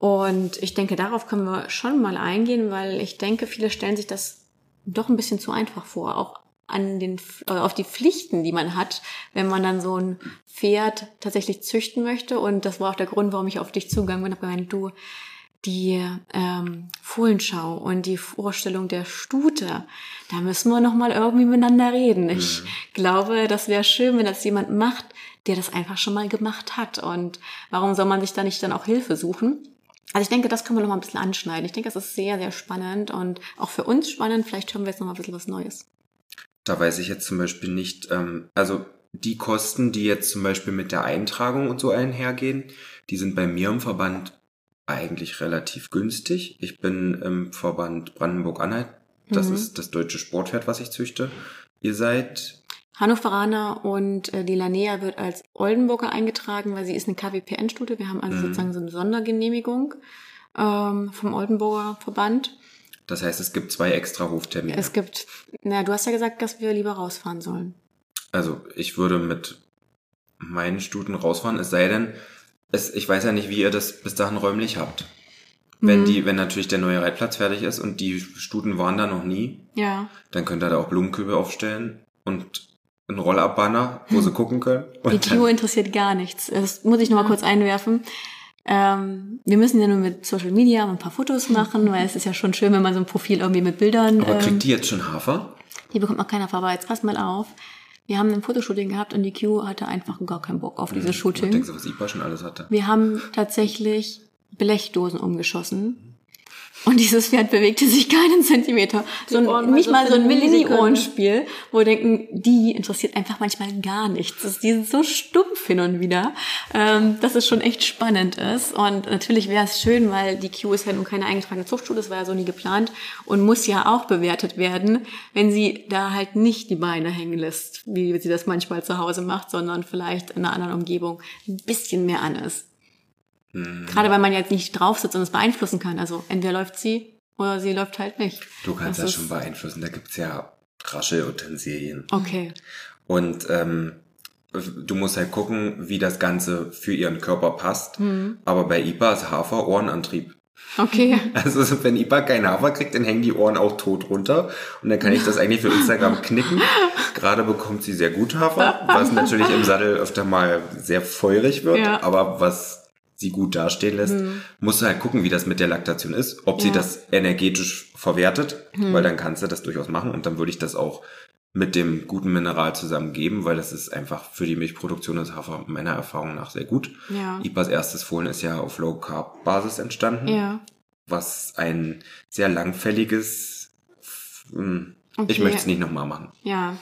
Und ich denke, darauf können wir schon mal eingehen, weil ich denke, viele stellen sich das doch ein bisschen zu einfach vor, auch an den, äh, auf die Pflichten, die man hat, wenn man dann so ein Pferd tatsächlich züchten möchte. Und das war auch der Grund, warum ich auf dich zugegangen bin, habe gemeint, du, die ähm, Fohlenschau und die Vorstellung der Stute, da müssen wir noch mal irgendwie miteinander reden. Ich glaube, das wäre schön, wenn das jemand macht, der das einfach schon mal gemacht hat. Und warum soll man sich da nicht dann auch Hilfe suchen? Also ich denke, das können wir noch mal ein bisschen anschneiden. Ich denke, das ist sehr, sehr spannend und auch für uns spannend. Vielleicht hören wir jetzt noch mal ein bisschen was Neues. Da weiß ich jetzt zum Beispiel nicht, ähm, also die Kosten, die jetzt zum Beispiel mit der Eintragung und so einhergehen, die sind bei mir im Verband eigentlich relativ günstig. Ich bin im Verband Brandenburg-Anhalt. Das Mhm. ist das deutsche Sportpferd, was ich züchte. Ihr seid, Hannoveraner und äh, die Lanea wird als Oldenburger eingetragen, weil sie ist eine KWPN-Stute. Wir haben also Mhm. sozusagen so eine Sondergenehmigung ähm, vom Oldenburger Verband. Das heißt, es gibt zwei extra Hoftermine. Es gibt, na, du hast ja gesagt, dass wir lieber rausfahren sollen. Also ich würde mit meinen Stuten rausfahren, es sei denn, es, ich weiß ja nicht, wie ihr das bis dahin räumlich habt. Wenn Mhm. die, wenn natürlich der neue Reitplatz fertig ist und die Stuten waren da noch nie, Ja. dann könnt ihr da auch Blumenkübel aufstellen und einen Roll-Up-Banner, wo sie [laughs] gucken können. Die Tio interessiert gar nichts. Das muss ich noch mal kurz einwerfen. Ähm, wir müssen ja nur mit Social Media ein paar Fotos machen, weil es ist ja schon schön, wenn man so ein Profil irgendwie mit Bildern. aber ähm, kriegt die jetzt schon Hafer? Die bekommt noch keiner vorbei. Jetzt pass mal auf. Wir haben ein Fotoshooting gehabt und die Q hatte einfach gar keinen Bock auf dieses Ich Shooting. denke, was Ipa schon alles hatte. Wir haben tatsächlich Blechdosen umgeschossen. Und dieses Pferd bewegte sich keinen Zentimeter. So ein, nicht mal so ein. Mini-Ohrenspiel, wo wir denken, die interessiert einfach manchmal gar nichts. Die sind so stumpf hin und wieder, ähm, dass es schon echt spannend ist. Und natürlich wäre es schön, weil die Q ist ja nun keine eingetragene Zuchtschule, das war ja so nie geplant und muss ja auch bewertet werden, wenn sie da halt nicht die Beine hängen lässt, wie sie das manchmal zu Hause macht, sondern vielleicht in einer anderen Umgebung ein bisschen mehr an ist. Hm, Gerade weil man jetzt nicht drauf sitzt und es beeinflussen kann. Also entweder läuft sie oder sie läuft halt nicht. du kannst das das schon beeinflussen. Da gibt's ja Raschelutensilien. Okay. Und ähm, du musst halt gucken, wie das Ganze für ihren Körper passt. Hm. Aber bei IPA ist Hafer Ohrenantrieb. Okay. [laughs] Also wenn IPA keinen Hafer kriegt, dann hängen die Ohren auch tot runter. Und dann kann ich das eigentlich für Instagram [laughs] knicken. Gerade bekommt sie sehr gut Hafer, was [laughs] natürlich im Sattel öfter mal sehr feurig wird. Ja. Aber was sie gut dastehen lässt, musst du halt gucken, wie das mit der Laktation ist. Ob sie Ja. das energetisch verwertet, weil dann kannst du das durchaus machen. Und dann würde ich das auch mit dem guten Mineral zusammen geben, weil das ist einfach für die Milchproduktion des Hafer meiner Erfahrung nach sehr gut. Ja. IPAs erstes Fohlen ist ja auf Low Carb Basis entstanden Ja. was ein sehr langfälliges, hm, ich Okay. möchte es nicht nochmal machen. Ja.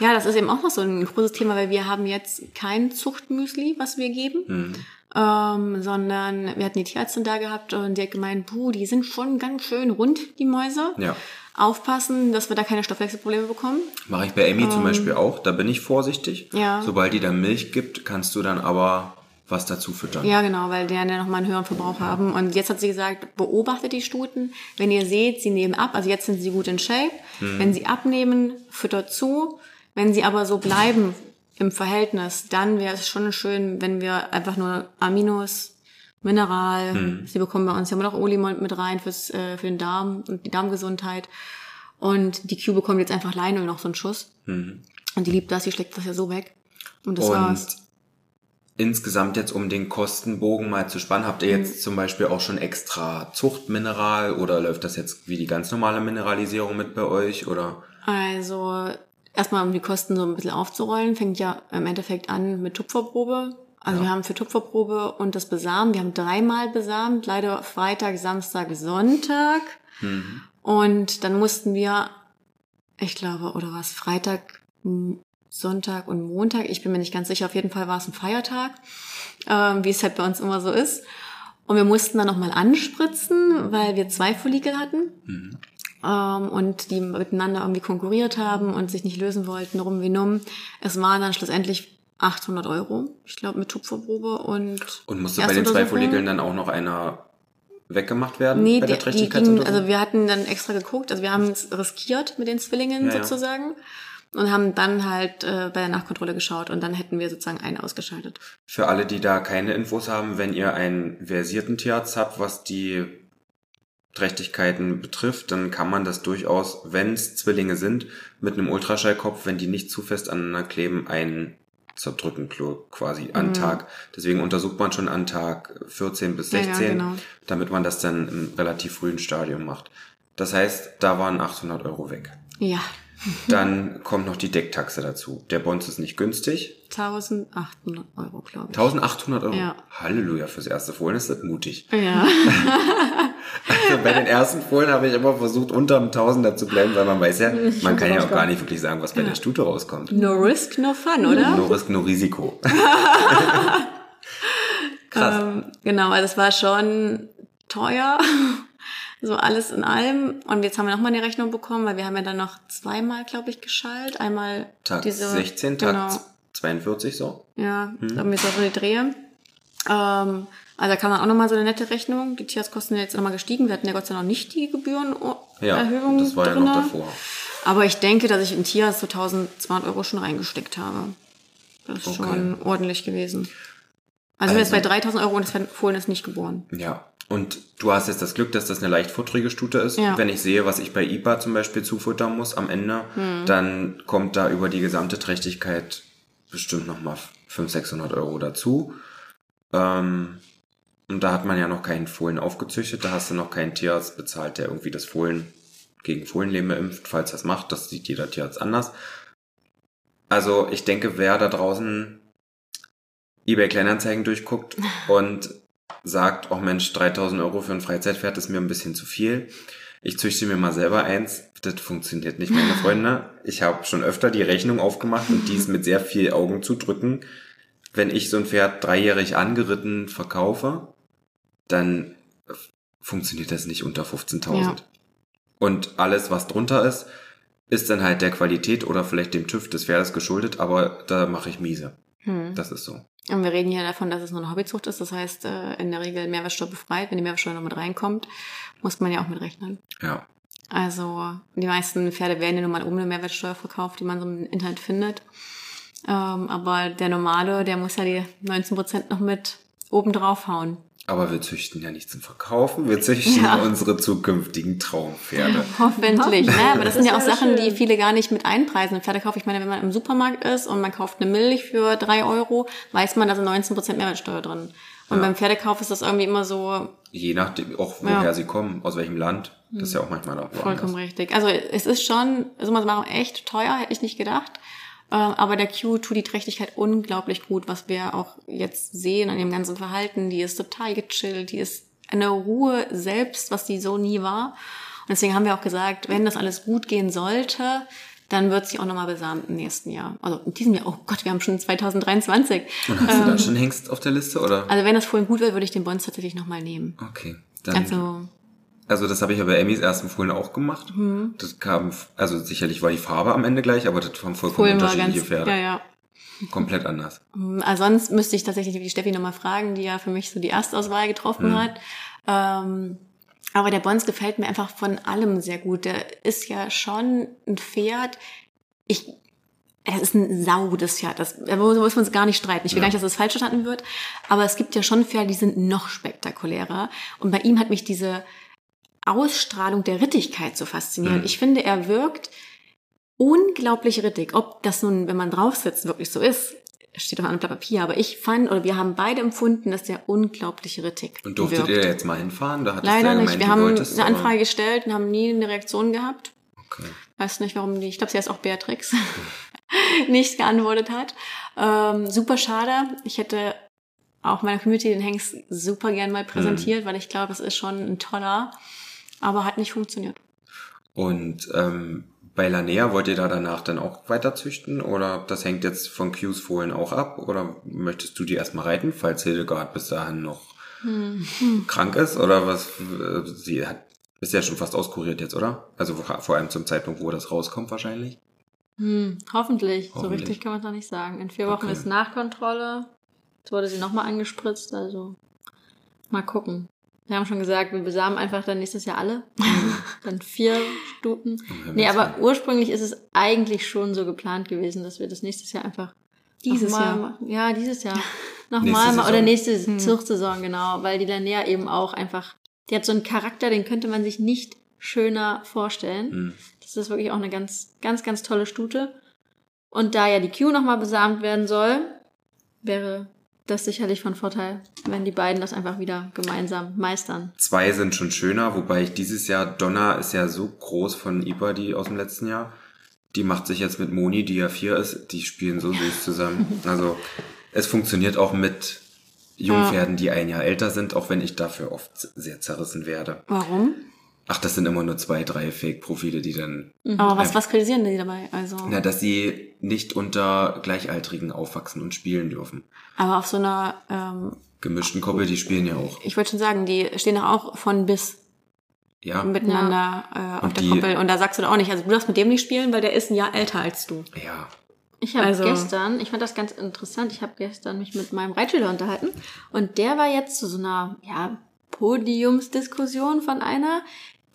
Ja, das ist eben auch noch so ein großes Thema, weil wir haben jetzt kein Zuchtmüsli, was wir geben, Hm. Ähm, sondern wir hatten die Tierärztin da gehabt und die hat gemeint, puh, die sind schon ganz schön rund, die Mäuse. Ja, Aufpassen, dass wir da keine Stoffwechselprobleme bekommen. mache ich bei Amy zum Beispiel auch, da bin ich vorsichtig. Ähm. Ja. Sobald die dann Milch gibt, kannst du dann aber was dazu füttern. Ja, genau, weil die ja nochmal einen höheren Verbrauch haben. Und jetzt hat sie gesagt, beobachtet die Stuten. Wenn ihr seht, sie nehmen ab, also jetzt sind sie gut in Shape. Wenn sie abnehmen, füttert zu. Wenn sie aber so bleiben im Verhältnis, dann wäre es schon schön, wenn wir einfach nur Aminos, Mineral, sie bekommen bei uns ja immer noch Olimol mit rein fürs, äh, für den Darm und die Darmgesundheit. Und die Q bekommt jetzt einfach Leinöl noch so einen Schuss. Und die liebt das, die schlägt das ja so weg. Und das war's. Und insgesamt jetzt, um den Kostenbogen mal zu spannen, habt ihr jetzt Mhm. zum Beispiel auch schon extra Zuchtmineral oder läuft das jetzt wie die ganz normale Mineralisierung mit bei euch oder? Also erstmal, um die Kosten so ein bisschen aufzurollen, fängt ja im Endeffekt an mit Tupferprobe. Also Ja. wir haben für Tupferprobe und das Besamen, wir haben dreimal besamt, leider Freitag, Samstag, Sonntag. Mhm. Und dann mussten wir, ich glaube, oder war es Freitag, Sonntag und Montag, ich bin mir nicht ganz sicher, auf jeden Fall war es ein Feiertag, ähm, wie es halt bei uns immer so ist. Und wir mussten dann nochmal anspritzen, weil wir zwei Follikel hatten Mhm. Ähm, und die miteinander irgendwie konkurriert haben und sich nicht lösen wollten, rum wie numm. Es waren dann schlussendlich 800 Euro, ich glaube, mit Tupferprobe und Und musste bei den zwei. Follikeln dann auch noch einer weggemacht werden Nee, bei der die, die ging, also wir hatten dann extra geguckt, also wir haben es riskiert mit den Zwillingen Ja, ja. sozusagen und haben dann halt äh, bei der Nachkontrolle geschaut und dann hätten wir sozusagen einen ausgeschaltet. Für alle, die da keine Infos haben, wenn ihr einen versierten Tierarzt habt, was die Trächtigkeiten betrifft, dann kann man das durchaus, wenn es Zwillinge sind, mit einem Ultraschallkopf, wenn die nicht zu fest aneinander kleben, ein zerdrücken klo- quasi an Mhm. Tag. Deswegen untersucht man schon an Tag 14 bis Ja, ja, 16, genau. damit man das dann im relativ frühen Stadium macht. Das heißt, da waren 800 Euro weg. Ja, [laughs] Dann kommt noch die Decktaxe dazu. Der Bons ist nicht günstig. 1800 Euro, glaube ich. 1800 Euro. Ja. Halleluja, fürs erste Fohlen ist das mutig. Ja, [laughs] Also bei den ersten Fohlen habe ich immer versucht, unter dem Tausender zu bleiben, weil man weiß ja, man kann ja auch gar nicht wirklich sagen, was bei der Stute rauskommt. no risk, no fun, oder? No risk, no Risiko. [laughs] Krass. Ähm, genau, also es war schon teuer. [laughs] So alles in allem. Und jetzt haben wir nochmal eine Rechnung bekommen, weil wir haben ja dann noch zweimal, glaube ich, geschallt. Einmal Tag diese, 16, Tag Genau, 42 so. ja, irgendwie so die Drehe. Ähm, also da kam dann auch nochmal so eine nette Rechnung. Die Tierarztkosten sind jetzt nochmal gestiegen. Wir hatten ja Gott sei Dank noch nicht die Ja, Gebührenerhöhung das war ja drinne. noch davor. Aber ich denke, dass ich in Tierarzt so 1200 Euro schon reingesteckt habe. Das ist Okay. schon ordentlich gewesen. Also, wir Also- sind jetzt bei 3000 Euro und das Fohlen ist nicht geboren. Ja. Und du hast jetzt das Glück, dass das eine leichtfutterige Stute ist. Ja. Wenn ich sehe, was ich bei IPA zum Beispiel zufuttern muss am Ende, Hm. dann kommt da über die gesamte Trächtigkeit bestimmt nochmal 500, 600 Euro dazu. Ähm, und da hat man ja noch keinen Fohlen aufgezüchtet, da hast du noch keinen Tierarzt bezahlt, der irgendwie das Fohlen gegen Fohlenlähme impft, falls das macht. Das sieht jeder Tierarzt anders. Also ich denke, wer da draußen eBay Kleinanzeigen durchguckt [laughs] und sagt, oh Mensch, 3000 Euro für ein Freizeitpferd ist mir ein bisschen zu viel. Ich züchte mir mal selber eins. Das funktioniert nicht, meine [laughs] Freunde. Ich habe schon öfter die Rechnung aufgemacht und die ist mit sehr viel Augen zu drücken. Wenn ich so ein Pferd dreijährig angeritten verkaufe, dann funktioniert das nicht unter 15.000. Ja. Und alles, was drunter ist, ist dann halt der Qualität oder vielleicht dem TÜV des Pferdes geschuldet, aber da mache ich miese. Hm. Das ist so. Und wir reden hier davon, dass es nur eine Hobbyzucht ist. Das heißt, äh, in der Regel Mehrwertsteuer befreit. Wenn die Mehrwertsteuer noch mit reinkommt, muss man ja auch mitrechnen. Ja. Also die meisten Pferde werden ja nun mal ohne Mehrwertsteuer verkauft, die man so im Internet findet. Ähm, aber der normale, der muss ja die 19 Prozent noch mit oben drauf hauen. Aber wir züchten ja nicht zum Verkaufen, wir züchten [laughs] Ja. unsere zukünftigen Traumpferde. [laughs] Hoffentlich, ne? Aber das sind ja auch Das Sachen, die schön. viele gar nicht mit einpreisen. Pferdekauf, ich meine, wenn man im Supermarkt ist und man kauft eine Milch für drei Euro, weiß man, da sind 19 Prozent Mehrwertsteuer drin. Und Ja. beim Pferdekauf ist das irgendwie immer so Je nachdem, auch woher Ja. sie kommen, aus welchem Land. Das ist ja auch manchmal auch. Vollkommen richtig. Also es ist schon, summa summarum, echt teuer, hätte ich nicht gedacht. Äh, Aber der Q tut die Trächtigkeit unglaublich gut, was wir auch jetzt sehen an dem ganzen Verhalten. Die ist total gechillt, die ist eine Ruhe selbst, was die so nie war. Und deswegen haben wir auch gesagt, wenn das alles gut gehen sollte, dann wird sie auch nochmal besamt im nächsten Jahr. Also in diesem Jahr, oh Gott, wir haben schon 2023. Und hast du da schon Hengst auf der Liste, oder? Also wenn das vorhin gut wird, würde ich den Bons tatsächlich nochmal nehmen. Okay. Dann, also, Also das habe ich ja bei Emmys ersten Fohlen auch gemacht. Mhm. Das kam, also sicherlich war die Farbe am Ende gleich, aber das waren vollkommen Fohlen unterschiedliche ganz, Pferde. ja, ja. Komplett anders. Also sonst müsste ich tatsächlich die Steffi nochmal fragen, die ja für mich so die Erstauswahl getroffen Mhm. hat. Ähm, aber der Bons gefällt mir einfach von allem sehr gut. Der ist ja schon ein Pferd. Ich, das ist ein saugutes Pferd. Das, da muss man uns gar nicht streiten. Ich will Ja. gar nicht, dass das falsch verstanden wird. Aber es gibt ja schon Pferde, die sind noch spektakulärer. Und bei ihm hat mich diese Ausstrahlung der Rittigkeit so fasziniert. Mhm. Ich finde, er wirkt unglaublich rittig. Ob das nun, wenn man drauf sitzt, wirklich so ist, steht auf einem Blatt Papier, aber ich fand, oder wir haben beide empfunden, dass der unglaublich rittig Und durftet wirkt. ihr jetzt mal hinfahren? Da hattest Leider ja nicht. gemeint, Wir haben wolltest, eine aber- Anfrage gestellt und haben nie eine Reaktion gehabt. Okay. Weiß nicht, warum die, ich glaube, sie heißt auch Beatrix, [laughs] nicht geantwortet hat. Ähm, super schade. Ich hätte auch meiner Community den Hengst super gern mal präsentiert, weil ich glaube, es ist schon ein toller, aber hat nicht funktioniert. Und ähm, bei Lanea wollt ihr da danach dann auch weiter züchten oder das hängt jetzt von Qs Fohlen auch ab oder möchtest du die erstmal reiten, falls Hildegard bis dahin noch krank ist oder was? äh, Sie hat ist ja schon fast auskuriert jetzt, oder? Also vor allem zum Zeitpunkt, wo das rauskommt wahrscheinlich. Hm, hoffentlich. So Hoffentlich. richtig kann man es noch nicht sagen. In vier Wochen Okay. ist Nachkontrolle. Jetzt wurde sie nochmal angespritzt, also mal gucken. Wir haben schon gesagt, wir besamen einfach dann nächstes Jahr alle. [laughs] dann vier Stuten. Nee, aber ursprünglich ist es eigentlich schon so geplant gewesen, dass wir das nächstes Jahr einfach Dieses Jahr. machen. Ja, dieses Jahr. [laughs] Nochmal mal, oder nächste Hm. Zuchtsaison, genau. Weil die Lanea eben auch einfach, die hat so einen Charakter, den könnte man sich nicht schöner vorstellen. Hm. Das ist wirklich auch eine ganz, ganz, ganz tolle Stute. Und da ja die Q nochmal besamt werden soll, wäre das sicherlich von Vorteil, wenn die beiden das einfach wieder gemeinsam meistern. Zwei sind schon schöner, wobei ich dieses Jahr, Donna ist ja so groß von Ipa, die aus dem letzten Jahr. Die macht sich jetzt mit Moni, die ja vier ist, die spielen so süß zusammen. [laughs] Also es funktioniert auch mit Jungpferden, die ein Jahr älter sind, auch wenn ich dafür oft sehr zerrissen werde. Warum? Ach, das sind immer nur zwei, drei Fake-Profile, die dann, Aber was, was kritisieren die dabei? Also, na, dass sie nicht unter Gleichaltrigen aufwachsen und spielen dürfen. aber auf so einer, ähm, Gemischten Koppel, die spielen ja auch. ich wollte schon sagen, die stehen doch auch von bis Ja, miteinander äh, auf Und der die- Koppel. Und da sagst du doch auch nicht, also du darfst mit dem nicht spielen, weil der ist ein Jahr älter als du. ja. Ich habe Also- gestern, ich fand das ganz interessant, ich habe gestern mich mit meinem Reitschüler unterhalten und der war jetzt zu so einer ja, Podiumsdiskussion von einer,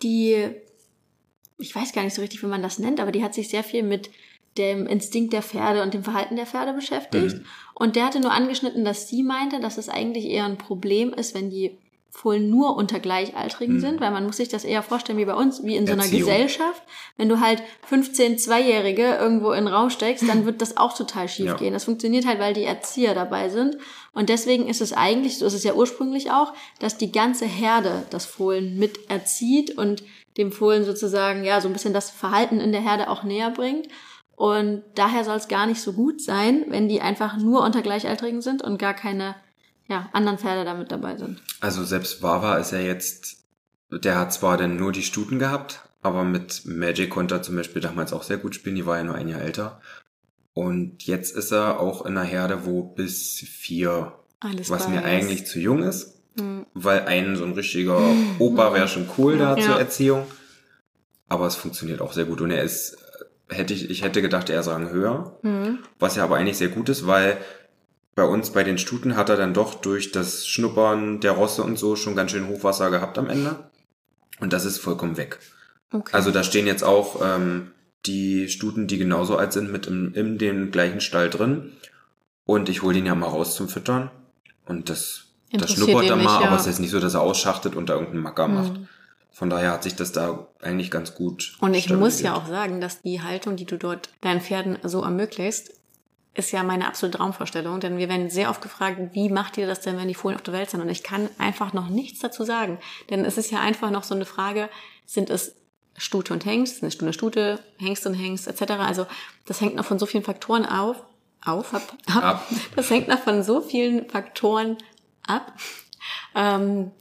die, ich weiß gar nicht so richtig, wie man das nennt, aber die hat sich sehr viel mit dem Instinkt der Pferde und dem Verhalten der Pferde beschäftigt. Mhm. Und der hatte nur angeschnitten, dass sie meinte, dass es eigentlich eher ein Problem ist, wenn die Fohlen nur unter Gleichaltrigen Mhm. sind, weil man muss sich das eher vorstellen wie bei uns, wie in so einer Erziehung. Gesellschaft. Wenn du halt 15 Zweijährige irgendwo in den Raum steckst, dann wird das auch total schief Ja. gehen. Das funktioniert halt, weil die Erzieher dabei sind. Und deswegen ist es eigentlich, so ist es ja ursprünglich auch, dass die ganze Herde das Fohlen mit erzieht und dem Fohlen sozusagen, ja, so ein bisschen das Verhalten in der Herde auch näher bringt. Und daher soll es gar nicht so gut sein, wenn die einfach nur unter Gleichaltrigen sind und gar keine ja, anderen Pferde damit dabei sind. Also selbst Wawa ist ja jetzt, der hat zwar dann nur die Stuten gehabt, aber mit Magic konnte er zum Beispiel damals auch sehr gut spielen, die war ja nur ein Jahr älter. Und jetzt ist er auch in einer Herde, wo bis vier, Alles was mir ist. eigentlich zu jung ist, Hm. weil ein so ein richtiger [laughs] Opa wäre schon cool da Ja. zur Erziehung. Aber es funktioniert auch sehr gut und er ist, hätte ich, ich hätte gedacht, er sagen höher, Hm. was ja aber eigentlich sehr gut ist, weil bei uns bei den Stuten hat er dann doch durch das Schnuppern der Rosse und so schon ganz schön Hochwasser gehabt am Ende. Und das ist vollkommen weg. Okay. Also da stehen jetzt auch ähm, die Stuten, die genauso alt sind, mit im, in dem gleichen Stall drin. Und ich hole den ja mal raus zum Füttern. Und das, das schnuppert er nicht, mal, ja. aber es ist nicht so, dass er ausschachtet und da irgendeinen Macker macht. Hm. Von daher hat sich das da eigentlich ganz gut. Und ich muss ja auch sagen, dass die Haltung, die du dort deinen Pferden so ermöglichst, ist ja meine absolute Traumvorstellung. Denn wir werden sehr oft gefragt, wie macht ihr das denn, wenn die Fohlen auf der Welt sind? Und ich kann einfach noch nichts dazu sagen. Denn es ist ja einfach noch so eine Frage, sind es Stute und Hengst, eine Stute, Stute, Hengst und Hengst, etc. Also das hängt noch von so vielen Faktoren auf, auf, ab, ab. Ab. Das hängt noch von so vielen Faktoren ab. Ähm,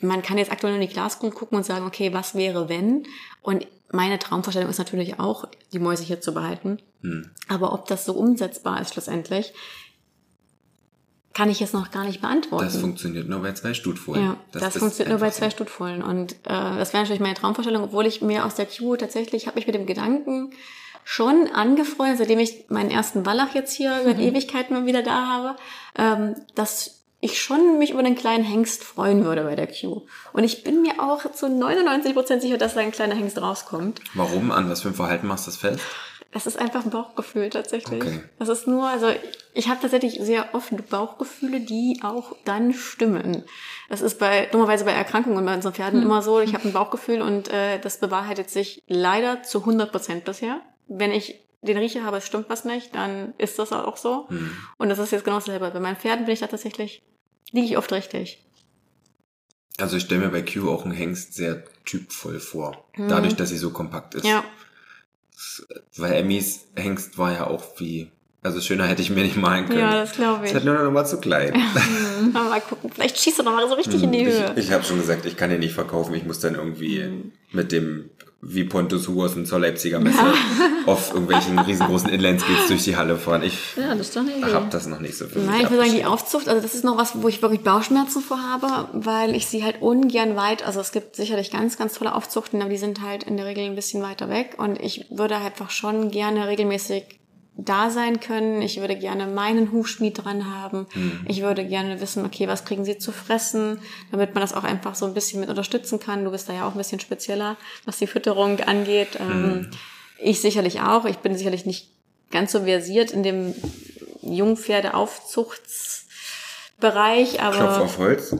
man kann jetzt aktuell nur in die Glaskugel gucken und sagen, okay, was wäre, wenn? Und meine Traumvorstellung ist natürlich auch, die Mäuse hier zu behalten. Hm. Aber ob das so umsetzbar ist schlussendlich, kann ich jetzt noch gar nicht beantworten. Das funktioniert nur bei zwei Stutfohlen. ja, das, ist funktioniert nur bei zwei. Stutfohlen. Und äh, das wäre natürlich meine Traumvorstellung, obwohl ich mir aus der Q tatsächlich, habe ich mit dem Gedanken schon angefreundet, seitdem ich meinen ersten Wallach jetzt hier seit Ewigkeiten mal wieder da habe, ähm, dass ich schon mich über den kleinen Hengst freuen würde bei der Q. Und ich bin mir auch zu 99 Prozent sicher, dass da ein kleiner Hengst rauskommt. Warum? An was für ein Verhalten machst du das fest? Das ist einfach ein Bauchgefühl tatsächlich. Okay. Das ist nur, also ich habe tatsächlich sehr oft Bauchgefühle, die auch dann stimmen. Das ist bei dummerweise bei Erkrankungen bei unseren Pferden immer so. Ich habe ein Bauchgefühl und äh, das bewahrheitet sich leider zu 100 Prozent bisher. Wenn ich den Riecher habe, es stimmt was nicht, dann ist das auch so. Hm. Und das ist jetzt genau dasselbe. Bei meinen Pferden bin ich da tatsächlich, liege ich oft richtig. Also ich stelle mir bei Q auch einen Hengst sehr typvoll vor. Dadurch, dass sie so kompakt ist. Mhm. Ja, Weil Emmys Hengst war ja auch wie, also schöner hätte ich mir nicht malen können. ja, das glaube ist ich. halt nur noch mal zu klein. Aber [laughs] mal gucken, vielleicht schießt er noch mal so richtig in die Höhe. Hm, Ich, ich habe schon gesagt, ich kann den nicht verkaufen. Ich muss dann irgendwie Mhm. mit dem, wie Pontus Huos zur Leipziger Messe, auf irgendwelchen riesengroßen Inlineskates durch die Halle fahren. Ich Ja, das ist doch eine Idee. hab das noch nicht so mich Nein, ich würde sagen, die. Aufzucht, also das ist noch was, wo ich wirklich Bauchschmerzen vor habe, weil ich sie halt ungern weit, also es gibt sicherlich ganz, ganz tolle Aufzuchten, aber die sind halt in der Regel ein bisschen weiter weg und ich würde halt einfach schon gerne regelmäßig da sein können. Ich würde gerne meinen Hufschmied dran haben. Ich würde gerne wissen, okay, was kriegen sie zu fressen, damit man das auch einfach so ein bisschen mit unterstützen kann. Du bist da ja auch ein bisschen spezieller, was die Fütterung angeht. Ähm, Ich sicherlich auch. Ich bin sicherlich nicht ganz so versiert in dem Jungpferdeaufzuchtsbereich, Klopf aber auf Holz,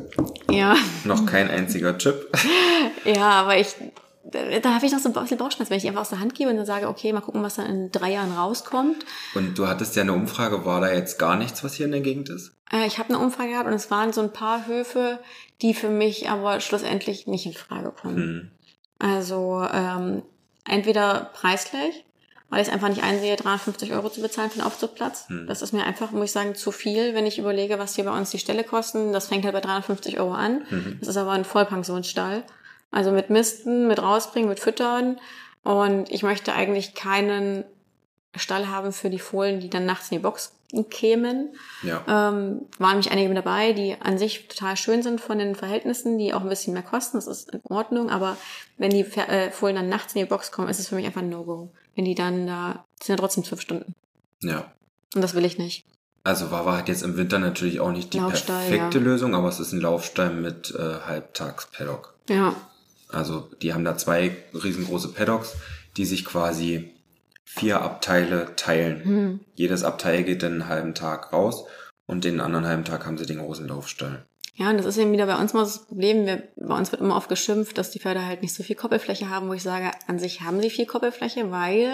ja, noch kein einziger Chip. [laughs] ja, aber ich, da, habe ich noch so ein bisschen Bauchschmerz, wenn ich einfach aus der Hand gebe und dann sage, okay, mal gucken, was dann in drei Jahren rauskommt. Und du hattest ja eine Umfrage, war da jetzt gar nichts, was hier in der Gegend ist? Äh, ich habe eine Umfrage gehabt und es waren so ein paar Höfe, die für mich aber schlussendlich nicht in Frage kommen. Hm. Also ähm, entweder preisgleich, weil ich es einfach nicht einsehe, 350 Euro zu bezahlen für einen Aufzugplatz. Hm. Das ist mir einfach, muss ich sagen, zu viel, wenn ich überlege, was hier bei uns die Ställe kosten. Das fängt halt bei 350 Euro an. Mhm. Das ist aber ein Vollpensionsstall. Also mit Misten, mit rausbringen, mit Füttern. Und ich möchte eigentlich keinen Stall haben für die Fohlen, die dann nachts in die Box kämen. Ja. Ähm, waren nämlich einige mit dabei, die an sich total schön sind von den Verhältnissen, die auch ein bisschen mehr kosten. Das ist in Ordnung. Aber wenn die äh, Fohlen dann nachts in die Box kommen, ist es für mich einfach ein No-Go. Wenn die dann da, sind ja trotzdem zwölf Stunden. Ja. Und das will ich nicht. Also Wawa hat jetzt im Winter natürlich auch nicht die Laufstall, perfekte ja. Lösung, aber es ist ein Laufstall mit äh, Halbtags-Paddock. Ja. Also die haben da zwei riesengroße Paddocks, die sich quasi vier Abteile teilen. Hm. Jedes Abteil geht dann einen halben Tag raus und den anderen halben Tag haben sie den großen Laufstall. Ja, und das ist eben wieder bei uns mal das Problem. Wir, bei uns wird immer oft geschimpft, dass die Pferde halt nicht so viel Koppelfläche haben, wo ich sage, an sich haben sie viel Koppelfläche, weil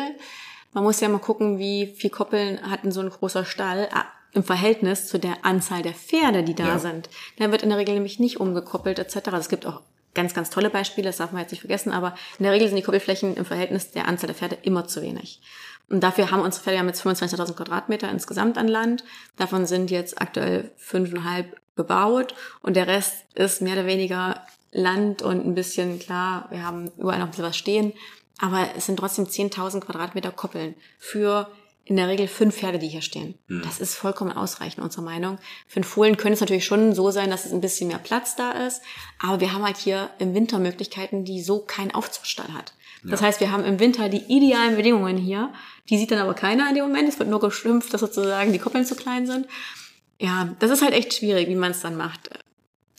man muss ja mal gucken, wie viel Koppeln hat denn so ein großer Stall ah, im Verhältnis zu der Anzahl der Pferde, die da Ja. sind. Da wird in der Regel nämlich nicht umgekoppelt etc. Es gibt auch ganz, ganz tolle Beispiele, das darf man jetzt nicht vergessen, aber in der Regel sind die Koppelflächen im Verhältnis der Anzahl der Pferde immer zu wenig. Und dafür haben unsere Pferde ja mit 25.000 Quadratmeter insgesamt an Land. Davon sind jetzt aktuell fünfeinhalb bebaut und der Rest ist mehr oder weniger Land und ein bisschen, klar, wir haben überall noch ein bisschen was stehen, aber es sind trotzdem 10.000 Quadratmeter Koppeln für in der Regel fünf Pferde, die hier stehen. Das ist vollkommen ausreichend, unserer Meinung. Für einen Fohlen könnte es natürlich schon so sein, dass es ein bisschen mehr Platz da ist, aber wir haben halt hier im Winter Möglichkeiten, die so kein Aufzuchtstall hat. Das heißt, wir haben im Winter die idealen Bedingungen hier. Die sieht dann aber keiner in dem Moment. Es wird nur geschimpft, dass sozusagen die Koppeln zu klein sind. Ja, das ist halt echt schwierig, wie man es dann macht.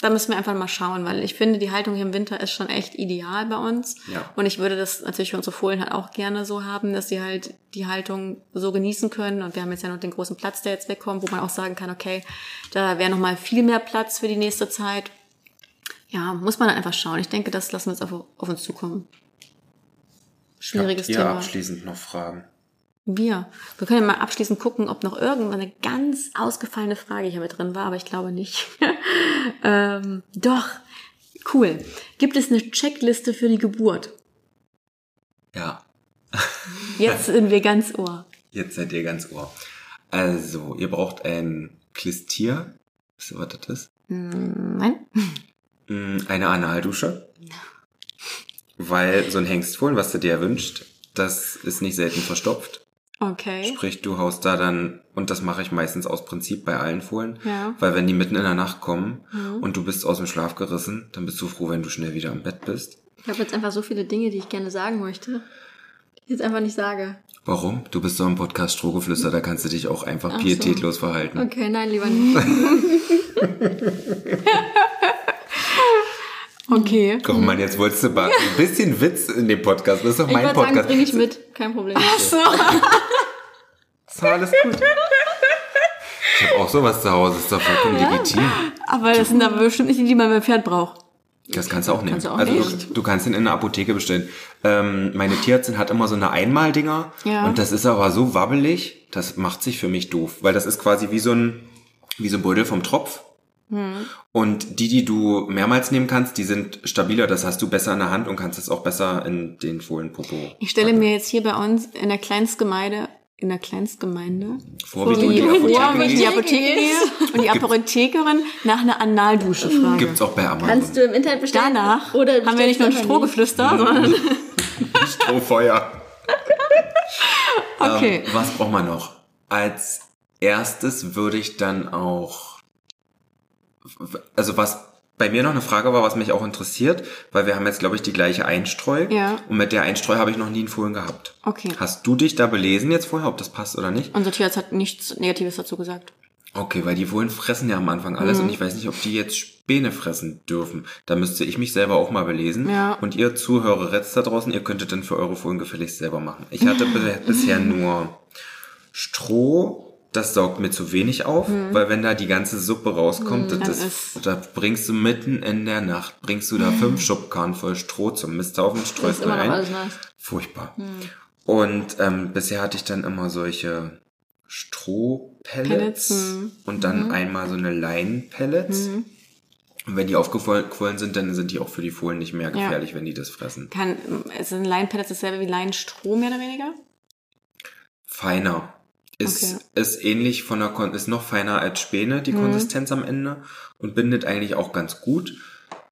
Da müssen wir einfach mal schauen, weil ich finde, die Haltung hier im Winter ist schon echt ideal bei uns. Ja. Und ich würde das natürlich für unsere Fohlen halt auch gerne so haben, dass sie halt die Haltung so genießen können. Und wir haben jetzt ja noch den großen Platz, der jetzt wegkommt, wo man auch sagen kann, okay, da wäre noch mal viel mehr Platz für die nächste Zeit. Ja, muss man dann einfach schauen. Ich denke, das lassen wir jetzt auf, auf uns zukommen. Schwieriges Habt ihr Thema. abschließend noch Fragen? Wir. Wir können ja mal abschließend gucken, ob noch irgendwann eine ganz ausgefallene Frage hier mit drin war, aber ich glaube nicht. [laughs] ähm, doch. Cool. Gibt es eine Checkliste für die Geburt? Ja. [laughs] Jetzt sind wir ganz ohr. Jetzt seid ihr ganz ohr. Also, ihr braucht ein Klistier. Was das ist? Hm, Nein? Mm, Eine Analdusche. Weil so ein Hengstfohlen, was du dir wünscht, das ist nicht selten verstopft. Okay. Sprich, du haust da dann, und das mache ich meistens aus Prinzip bei allen Fohlen, Ja. weil wenn die mitten in der Nacht kommen und du bist aus dem Schlaf gerissen, dann bist du froh, wenn du schnell wieder im Bett bist. Ich habe jetzt einfach so viele Dinge, die ich gerne sagen möchte, die ich jetzt einfach nicht sage. Warum? Du bist doch im Podcast Strohgeflüster, da kannst du dich auch einfach Ach so. pietätlos verhalten. Okay, nein, lieber nicht. [laughs] [laughs] Okay. Komm, Mann, jetzt wolltest du mal ein bisschen Witz in dem Podcast. Das ist doch Ich mein würde sagen, Podcast. bringe ich mit. Kein Problem. [laughs] Ist doch alles gut. Ich habe auch sowas zu Hause, ist doch vollkommen legitim. Aber das sind aber bestimmt nicht die, die man beim Pferd braucht. Das kannst du auch nehmen. Kannst du auch also. Du, du kannst ihn in der Apotheke bestellen. Ähm, meine Tierärztin hat immer so eine Einmaldinger Ja. und das ist aber so wabbelig, das macht sich für mich doof, weil das ist quasi wie so ein wie so ein Beutel vom Tropf. Hm. Und die, die du mehrmals nehmen kannst, die sind stabiler, das hast du besser in der Hand und kannst es auch besser in den Fohlenpopo. Ich stelle mir jetzt hier bei uns in der Kleinstgemeinde, in der Kleinstgemeinde, Vor, wie du in die vor, Apotheke wie ich in die. Apotheke gehe und die Apothekerin nach einer Analdusche frage. Gibt's auch bei Amazon. Kannst du im Internet bestellen? Danach oder haben wir nicht nur ein du Strohgeflüster, sondern [laughs] Strohfeuer. [laughs] okay. Ähm, was braucht man noch? Als erstes würde ich dann auch, also was bei mir noch eine Frage war, was mich auch interessiert, weil wir haben jetzt, glaube ich, die gleiche Einstreu. Ja. Und mit der Einstreu habe ich noch nie einen Fohlen gehabt. Okay. Hast du dich da belesen jetzt vorher, ob das passt oder nicht? Unser Tierarzt hat nichts Negatives dazu gesagt. Okay, weil die Fohlen fressen ja am Anfang alles Mhm. und ich weiß nicht, ob die jetzt Späne fressen dürfen. Da müsste ich mich selber auch mal belesen. Ja. Und ihr Zuhörer jetzt da draußen, ihr könntet dann für eure Fohlen gefälligst selber machen. Ich hatte bi- [laughs] bisher nur Stroh, das saugt mir zu wenig auf, weil wenn da die ganze Suppe rauskommt, Mhm. Dann das, ist- da bringst du mitten in der Nacht, bringst du da fünf Schubkarren voll Stroh zum Misthaufen, Das streust noch rein. Furchtbar. Hm. Und ähm, bisher hatte ich dann immer solche Strohpellets Pellets, mhm. und dann einmal so eine Leinenpellets. Und wenn die aufgequollen sind, dann sind die auch für die Fohlen nicht mehr Ja. gefährlich, wenn die das fressen. Kann, ist ein Leinenpellets dasselbe wie Leinenstroh mehr oder weniger? Feiner. Ist, Okay. ist ähnlich von der Kon ist noch feiner als Späne, die Mhm. Konsistenz am Ende und bindet eigentlich auch ganz gut.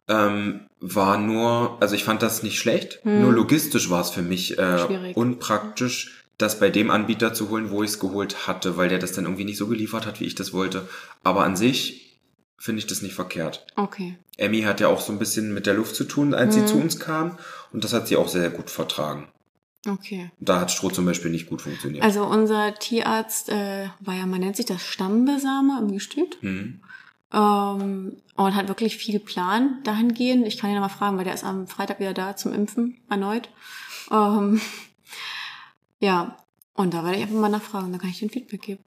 Ähm, war nur, also ich fand das nicht schlecht, nur logistisch war es für mich äh, Mhm. Schwierig. unpraktisch, das bei dem Anbieter zu holen, wo ich es geholt hatte, weil der das dann irgendwie nicht so geliefert hat, wie ich das wollte. Aber an sich finde ich das nicht verkehrt. Okay. Emmy hat ja auch so ein bisschen mit der Luft zu tun, als Mhm. sie zu uns kam. Und das hat sie auch sehr gut vertragen. Okay. Da hat Stroh zum Beispiel nicht gut funktioniert. Also unser Tierarzt äh, war ja, man nennt sich das Stammbesame im Gestüt. hm. Ähm, und hat wirklich viel Plan dahingehend. Ich kann ihn nochmal fragen, weil der ist am Freitag wieder da zum Impfen erneut. Ähm, [laughs] ja, und da werde ich einfach mal nachfragen, dann kann ich den Feedback geben.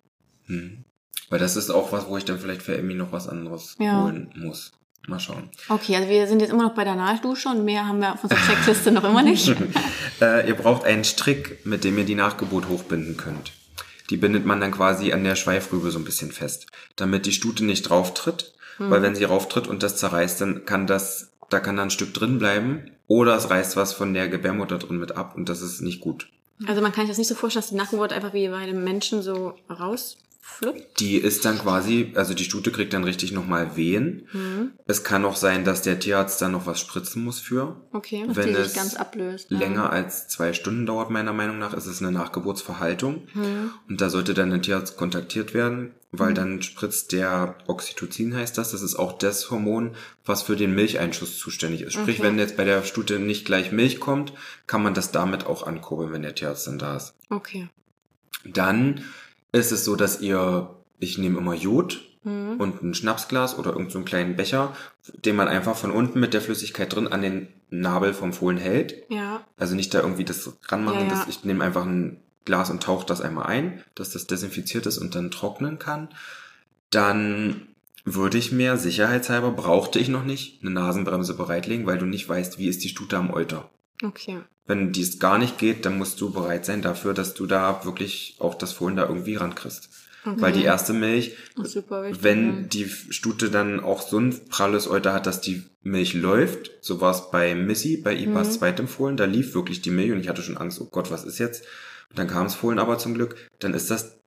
Hm. Weil das ist auch was, wo ich dann vielleicht für Emmy noch was anderes Ja. holen muss. Mal schauen. Okay, also wir sind jetzt immer noch bei der Nahdusche und mehr haben wir auf unserer Checkliste noch immer nicht. [laughs] Äh, ihr braucht einen Strick, mit dem ihr die Nachgeburt hochbinden könnt. Die bindet man dann quasi an der Schweifrübe so ein bisschen fest, damit die Stute nicht drauf tritt. Weil wenn sie rauftritt und das zerreißt, dann kann das, da kann da ein Stück drin bleiben. Oder es reißt was von der Gebärmutter drin mit ab und das ist nicht gut. Also man kann sich das nicht so vorstellen, dass die Nachgeburt einfach wie bei dem Menschen so rausfluppt. Die ist dann quasi, also die Stute kriegt dann richtig nochmal Wehen. Mhm. Es kann auch sein, dass der Tierarzt dann noch was spritzen muss für. Okay. Wenn es ganz ablöst. ne? länger als zwei Stunden dauert, meiner Meinung nach, ist es eine Nachgeburtsverhaltung. Mhm. Und da sollte dann ein Tierarzt kontaktiert werden, weil dann spritzt der Oxytocin heißt das. Das ist auch das Hormon, was für den Milcheinschuss zuständig ist. Sprich, Okay. wenn jetzt bei der Stute nicht gleich Milch kommt, kann man das damit auch ankurbeln, wenn der Tierarzt dann da ist. Okay. Dann ist es so, dass ihr, ich nehme immer Jod Mhm. und ein Schnapsglas oder irgendeinen so einen kleinen Becher, den man einfach von unten mit der Flüssigkeit drin an den Nabel vom Fohlen hält. Ja. Also nicht da irgendwie das ranmachen. Ja, ja. Das, ich nehme einfach ein Glas und tauche das einmal ein, dass das desinfiziert ist und dann trocknen kann. Dann würde ich mir sicherheitshalber, brauchte ich noch nicht, eine Nasenbremse bereitlegen, weil du nicht weißt, wie ist die Stute am Euter. Okay. Wenn dies gar nicht geht, dann musst du bereit sein dafür, dass du da wirklich auch das Fohlen da irgendwie rankriegst. Weil die erste Milch, wichtig. wenn die Stute dann auch so ein pralles Euter hat, dass die Milch läuft, so war es bei Missy, bei Ipas Mhm. zweitem Fohlen, da lief wirklich die Milch und ich hatte schon Angst, oh Gott, was ist jetzt? Und dann kam das Fohlen aber zum Glück, dann ist das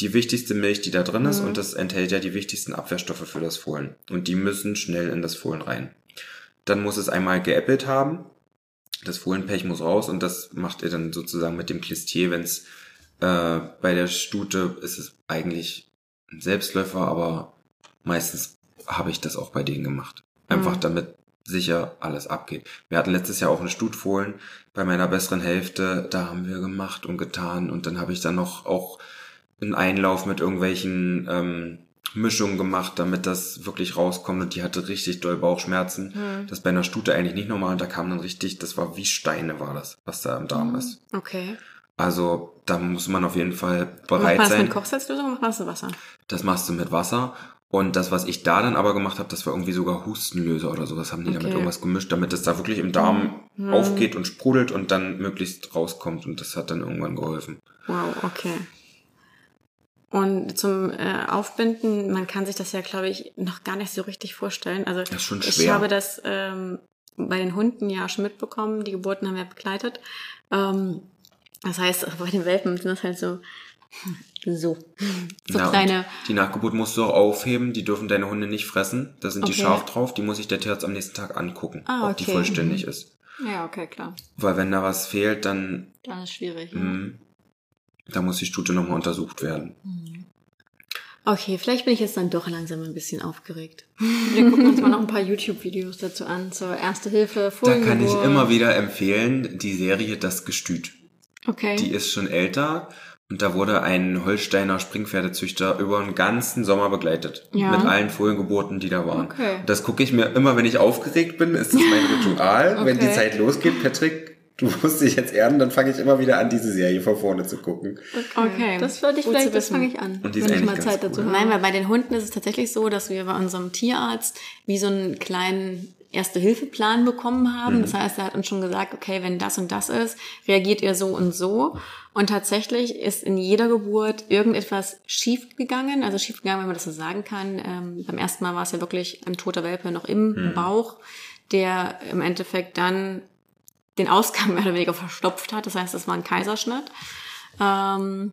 die wichtigste Milch, die da drin ist Mhm. und das enthält ja die wichtigsten Abwehrstoffe für das Fohlen und die müssen schnell in das Fohlen rein. Dann muss es einmal geäppelt haben, das Fohlenpech muss raus und das macht ihr dann sozusagen mit dem Klistier, wenn es äh, bei der Stute ist es eigentlich ein Selbstläufer, aber meistens habe ich das auch bei denen gemacht. Einfach Mhm. damit sicher alles abgeht. Wir hatten letztes Jahr auch eine Stutfohlen bei meiner besseren Hälfte, da haben wir gemacht und getan und dann habe ich dann noch auch einen Einlauf mit irgendwelchen ähm, Mischungen gemacht, damit das wirklich rauskommt und die hatte richtig doll Bauchschmerzen. Mhm. Das bei einer Stute eigentlich nicht normal und da kam dann richtig, das war wie Steine war das, was da im Darm ist. Okay. Also da muss man auf jeden Fall Macht man bereit das sein. mit Kochsalzlösung oder macht man das in Wasser? Das machst du mit Wasser Und das, was ich da dann aber gemacht habe, das war irgendwie sogar Hustenlöser oder sowas, haben die damit Okay. irgendwas gemischt, damit es da wirklich im Darm Mhm. aufgeht und sprudelt und dann möglichst rauskommt. Und das hat dann irgendwann geholfen. Wow, okay. Und zum äh, Aufbinden, man kann sich das ja, glaube ich, noch gar nicht so richtig vorstellen. Also Das ist schon ich schwer. habe das ähm, bei den Hunden ja schon mitbekommen, die Geburten haben wir begleitet. Ähm, das heißt, [laughs] bei den Welpen sind das halt so, so, so Ja, und kleine, Die Nachgeburt musst du auch aufheben, die dürfen deine Hunde nicht fressen. Da sind die Okay. scharf drauf, die muss sich der Tierarzt am nächsten Tag angucken, Ah, ob die okay. vollständig ist. Ja, okay, klar. Weil wenn da was fehlt, dann Dann ist schwierig. ne? mh, da muss die Stute nochmal untersucht werden. okay, vielleicht bin ich jetzt dann doch langsam ein bisschen aufgeregt. [laughs] Wir gucken uns mal noch ein paar YouTube-Videos dazu an, zur Erste Hilfe, Da Fohlengeburt. kann ich immer wieder empfehlen, die Serie Das Gestüt. Okay. Die ist schon älter und da wurde ein Holsteiner Springpferdezüchter über den ganzen Sommer begleitet. Ja. Mit allen Fohlengeburten, die da waren. Okay. Das gucke ich mir immer, wenn ich aufgeregt bin, ist das mein [laughs] Ritual. Wenn die Okay. Zeit losgeht, Patrick, du musst dich jetzt erden, dann fange ich immer wieder an, diese Serie von vorne zu gucken. Okay. Das würde ich Gut vielleicht, zu das wissen. fange ich an, Und die wenn ich mal Zeit dazu habe. Nein, weil bei den Hunden ist es tatsächlich so, dass wir bei unserem Tierarzt wie so einen kleinen Erste-Hilfe-Plan bekommen haben. Das heißt, er hat uns schon gesagt, okay, wenn das und das ist, reagiert ihr so und so. Und tatsächlich ist in jeder Geburt irgendetwas schief gegangen. Also schief gegangen, wenn man das so sagen kann. Ähm, beim ersten Mal war es ja wirklich ein toter Welpe noch im Bauch, der im Endeffekt dann den Ausgang [laughs] mehr oder weniger verstopft hat. Das heißt, es war ein Kaiserschnitt. Ähm,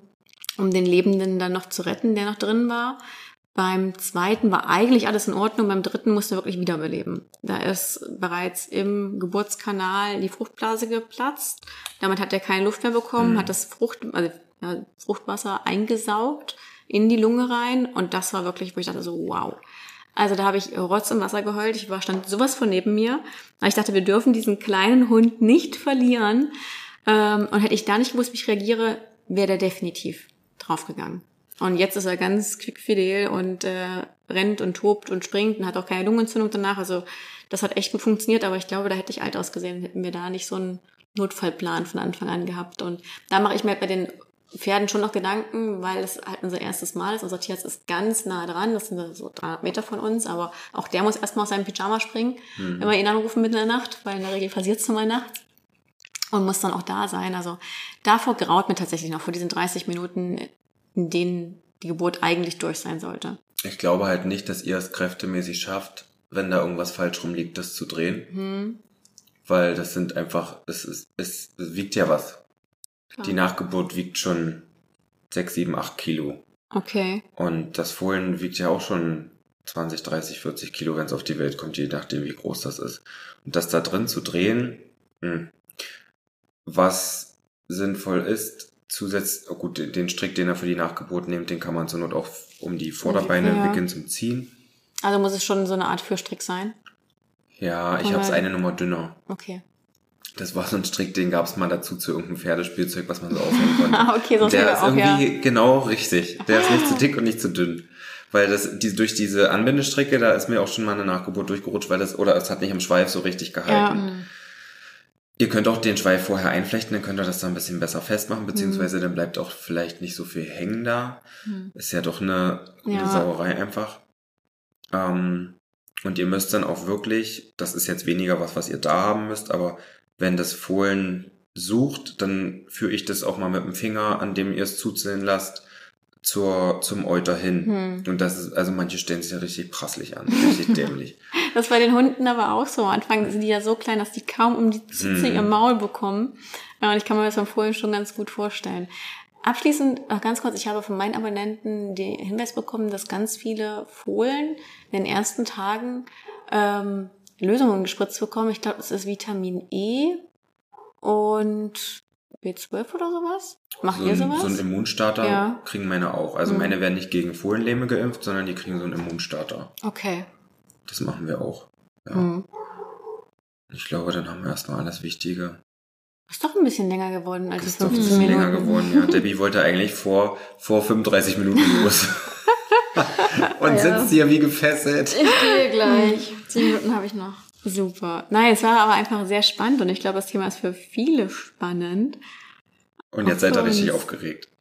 um den Lebenden dann noch zu retten, der noch drin war. Beim zweiten war eigentlich alles in Ordnung, beim dritten musste er wirklich wiederbeleben. Da ist bereits im Geburtskanal die Fruchtblase geplatzt. Damit hat er keine Luft mehr bekommen, hat das Frucht, also, ja, Fruchtwasser eingesaugt in die Lunge rein und das war wirklich, wo ich dachte so, wow. Also da habe ich Rotz im Wasser geheult. Ich war stand sowas von neben mir. Aber ich dachte, wir dürfen diesen kleinen Hund nicht verlieren. Ähm, und hätte ich da nicht gewusst, wie ich reagiere, wäre der definitiv draufgegangen. Und jetzt ist er ganz quickfidel und äh, rennt und tobt und springt und hat auch keine Lungenentzündung danach. Also das hat echt gut funktioniert, aber ich glaube, da hätte ich alt ausgesehen, hätten wir da nicht so einen Notfallplan von Anfang an gehabt. Und da mache ich mir bei den Pferden schon noch Gedanken, weil es halt unser erstes Mal ist. Unser Tierarzt ist ganz nah dran, das sind so 300 Meter von uns, aber auch der muss erstmal aus seinem Pyjama springen, wenn wir ihn anrufen mitten in der Nacht, weil in der Regel passiert es mal nachts und muss dann auch da sein. Also davor graut mir tatsächlich noch vor diesen 30 Minuten, in denen die Geburt eigentlich durch sein sollte. Ich glaube halt nicht, dass ihr es kräftemäßig schafft, wenn da irgendwas falsch rumliegt, das zu drehen. Hm. Weil das sind einfach, es, ist, es, es wiegt ja was. Klar. Die Nachgeburt wiegt schon 6, 7, 8 Kilo. Okay. Und das Fohlen wiegt ja auch schon 20, 30, 40 Kilo, wenn es auf die Welt kommt, je nachdem, wie groß das ist. Und das da drin zu drehen, mh. was sinnvoll ist, zusätzlich, oh gut, den- Strick, den er für die Nachgeburt nimmt, den kann man zur Not auch um die Vorderbeine Ja. wickeln zum Ziehen. Also muss es schon so eine Art Fürstrick sein. Ja, ich Aber- hab's eine Nummer dünner. Okay. Das war so ein Strick, den gab's mal dazu zu irgendeinem Pferdespielzeug, was man so aufhängen [laughs] konnte. Ah, okay, sonst der ist auch, ja. irgendwie genau richtig. Der ist nicht zu dick und nicht zu dünn. Weil das, die, durch diese Anbindestrecke, da ist mir auch schon mal eine Nachgeburt durchgerutscht, weil das, oder es hat nicht am Schweif so richtig gehalten. Ja. Ihr könnt auch den Schweif vorher einflechten, dann könnt ihr das da ein bisschen besser festmachen, Mhm. beziehungsweise dann bleibt auch vielleicht nicht so viel hängen da. Ist ja doch eine, eine Ja. Sauerei einfach. Ähm, und ihr müsst dann auch wirklich, das ist jetzt weniger was, was ihr da haben müsst, aber wenn das Fohlen sucht, dann führe ich das auch mal mit dem Finger, an dem ihr es zuziehen lasst, zur, zum Euter hin. Hm. Und das ist, also manche stellen sich ja richtig prasslich an, richtig [laughs] dämlich. Das ist bei den Hunden aber auch so. Am Anfang sind die ja so klein, dass die kaum um die Zitze Hm. im Maul bekommen. Und ich kann mir das beim Fohlen schon ganz gut vorstellen. Abschließend noch ganz kurz, ich habe von meinen Abonnenten den Hinweis bekommen, dass ganz viele Fohlen in den ersten Tagen ähm, Lösungen gespritzt bekommen. Ich glaube, es ist Vitamin E und B12 oder sowas. Macht So ihr sowas? so ein Immunstarter Ja. kriegen meine auch. Also Mhm. meine werden nicht gegen Fohlenlähme geimpft, sondern die kriegen so einen Immunstarter. okay. Das machen wir auch. Ja. Hm. Ich glaube, dann haben wir erstmal alles Wichtige. Ist doch ein bisschen länger geworden als die Ist doch ein 15 bisschen Minuten. länger geworden, ja. Debbie wollte eigentlich vor, vor 35 Minuten los. [laughs] Und Ja. sitzt hier wie gefesselt. Ich gehe gleich. Zehn Minuten habe ich noch. Super. Nein, es war aber einfach sehr spannend und ich glaube, das Thema ist für viele spannend. Und Auch jetzt seid ihr richtig aufgeregt. [laughs]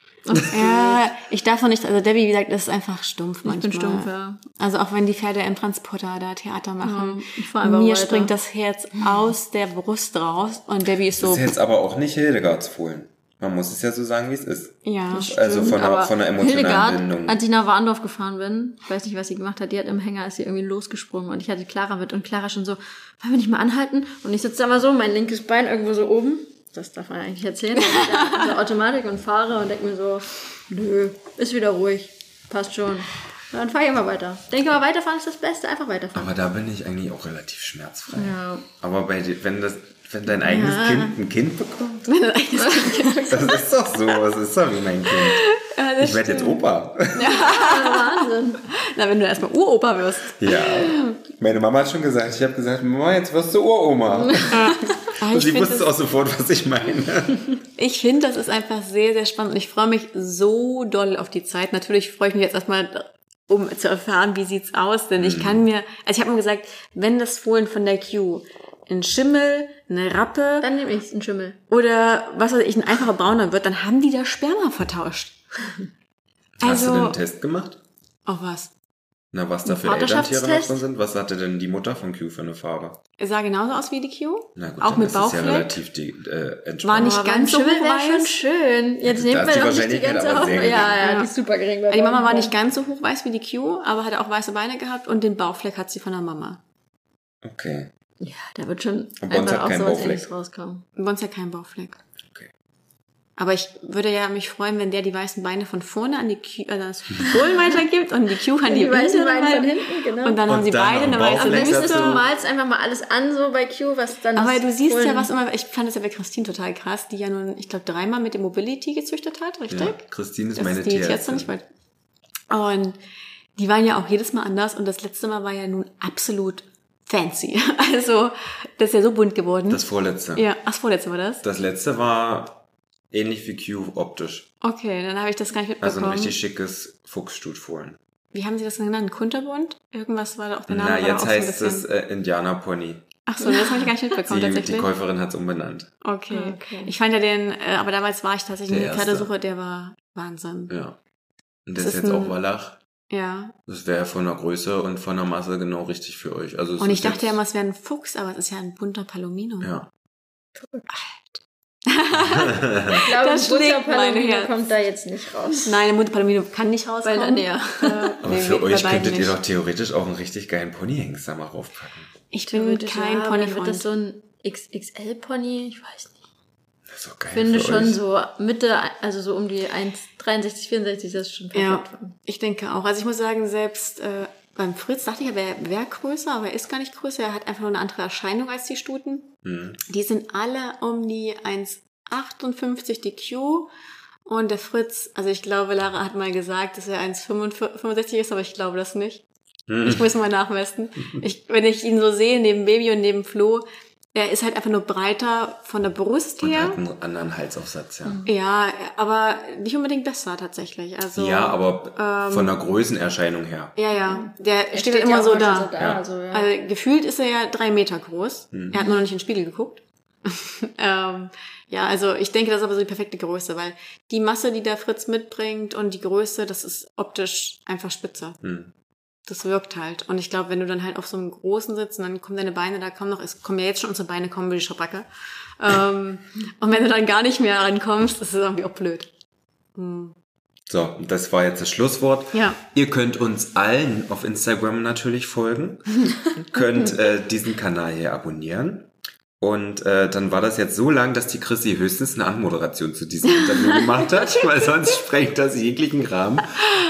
Ja, ich darf noch nicht, also Debbie, wie gesagt, ist einfach stumpf manchmal. bin stumpf, ja. Also auch wenn die Pferde im Transporter da Theater machen, Ja, ich mir weiter. springt das Herz aus der Brust raus und Debbie ist Das so, ist jetzt aber auch nicht Hildegards Fohlen. Man muss es ja so sagen, wie es ist. ja. Also von der, Aber von der emotionalen Hildegard, Bindung. als ich nach Warndorf gefahren bin, ich weiß nicht, was sie gemacht hat, die hat im Hänger, ist sie irgendwie losgesprungen und ich hatte Clara mit und Clara schon so, wollen wir nicht mal anhalten? Und ich sitze da mal so, mein linkes Bein irgendwo so oben. Das darf man eigentlich erzählen. Und so [laughs] Automatik und fahre und denke mir so, nö, ist wieder ruhig, passt schon. Dann fahre ich immer weiter. Denke mal, weiterfahren ist das Beste, einfach weiterfahren. Aber da bin ich eigentlich auch relativ schmerzfrei. Ja. Aber bei dir, wenn das, wenn dein eigenes Ja. Kind ein Kind bekommt, das ist doch so, das ist doch wie mein Kind. ich werde jetzt Opa. Wahnsinn. Na, wenn du erstmal Uropa wirst. Ja. Meine Mama hat schon gesagt, ich habe gesagt, Mama, jetzt wirst du Uroma. Aber Und sie finde wusste auch sofort, was ich meine. ich find, das ist einfach sehr, sehr spannend und ich freue mich so doll auf die Zeit. Natürlich freue ich mich jetzt erstmal, um zu erfahren, wie sieht's aus, denn Mhm. ich kann mir, also ich habe mir gesagt, wenn das Fohlen von der Q ein Schimmel, eine Rappe Dann nehme ich einen Schimmel. oder was weiß ich, ein einfacher Brauner wird, dann haben die das Sperma vertauscht. [laughs] Hast du denn Also, einen Test gemacht? oh was? Na, was da für Elterntiere noch drin sind? Was hatte denn die Mutter von Q für eine Farbe? Er sah genauso aus wie die Q. Na gut, auch mit ist ja Bauchfleck. relativ die, äh, entspannt. War nicht Aber ganz so schon hochweiß. schön. Jetzt nehmen Da wir die doch nicht die ganze aber auf. Ja, ja, Ja. die ist super gering. Die Mama war nicht ganz so hochweiß wie die Q, aber hatte auch weiße Beine gehabt und den Bauchfleck hat sie von der Mama. Okay. Ja, da wird schon Und einfach hat auch keinen sowas Bauchfleck. ähnliches rauskommen. Bei uns ja kein Bauchfleck. Okay. Aber ich würde ja mich freuen, wenn der die weißen Beine von vorne an die Q, äh, das Fohlen weitergibt und die Q an die, Die weißen Beine von Beine. hinten, genau. Und dann Und haben sie dann beide eine weiße ist, du malst einfach mal alles an, so bei Q, was dann Aber du siehst ja, Fohlen- was immer, ich fand das ja bei Christine total krass, die ja nun, ich glaube, dreimal mit dem Mobility gezüchtet hat, richtig? Ja, Christine ist Das meine ist die jetzt noch Tierärztin. nicht mal. Und die waren ja auch jedes Mal anders und das letzte Mal war ja nun absolut fancy. [laughs] Also, das ist ja so bunt geworden. Das vorletzte. ja, ach, das vorletzte war das? Das letzte war ähnlich wie Q optisch. Okay, dann habe ich das gar nicht Also mitbekommen. ein richtig schickes Fuchsstutfohlen. Wie haben sie das denn genannt? Kunterbund? Irgendwas war da auch der Name. Na, jetzt so heißt bisschen- es äh, Indianerpony. Ach so, das habe ich gar nicht mitbekommen Die, [laughs] die tatsächlich. Käuferin hat es umbenannt. Okay. Okay. Ich fand ja den, äh, aber damals war ich tatsächlich Der in der. Pferdesuche, der war Wahnsinn. Ja. Und Das das ist ist jetzt ein- auch Wallach. Ja. Das wäre von der Größe und von der Masse genau richtig für euch. Also Und ich dachte ja immer, es wäre ein Fuchs, aber es ist ja ein bunter Palomino. Ja. [laughs] Ich glaube, Das ein bunter Palomino kommt da jetzt nicht raus. Nein, ein bunter Palomino kann nicht rauskommen. Weil dann ja. [laughs] Aber Nee, für euch könntet ihr doch theoretisch auch einen richtig geilen Ponyhengst da mal raufpacken. Ich bin Theoretisch kein ja, aber dann wird Ponyfreund. das so ein XXL-Pony, ich weiß nicht. Das ist doch geil Ich finde für schon euch. so Mitte, also so um die 1,63, 64, das ist schon Ja, perfekt. ich denke auch. Also ich muss sagen, selbst äh, beim Fritz dachte ich, er wäre wär größer, aber er ist gar nicht größer. Er hat einfach nur eine andere Erscheinung als die Stuten. Hm. Die sind alle um die 1,58 die Q. Und der Fritz, also ich glaube, Lara hat mal gesagt, dass er 1,65 ist, aber ich glaube das nicht. Hm. Ich muss mal nachmessen. Ich, wenn ich ihn so sehe, neben Baby und neben Flo, er ist halt einfach nur breiter von der Brust Und her. hat einen anderen Halsaufsatz, ja. Ja, aber nicht unbedingt besser tatsächlich. Also, ja, aber ähm, von der Größenerscheinung her. Ja, ja. Der Er steht, halt immer ja so da. So Ja. Also, ja. Also gefühlt ist er ja drei Meter groß. Mhm. Er hat nur noch nicht in den Spiegel geguckt. [laughs] ähm, ja, also ich denke, das ist aber so die perfekte Größe, weil die Masse, die der Fritz mitbringt und die Größe, das ist optisch einfach spitze. Hm. Das wirkt halt. Und ich glaube, wenn du dann halt auf so einem großen sitzt und dann kommen deine Beine, da kommen noch, es kommen ja jetzt schon unsere Beine, kommen wie die Schabracke. ähm, [laughs] und wenn du dann gar nicht mehr rankommst, das ist irgendwie auch blöd. Hm. So, das war jetzt das Schlusswort. Ja. Ihr könnt uns allen auf Instagram natürlich folgen, [laughs] könnt äh, diesen Kanal hier abonnieren. Und äh, dann war das jetzt so lang, dass die Chrissy höchstens eine Anmoderation zu diesem Interview gemacht hat, [laughs] weil sonst sprengt das jeglichen Rahmen.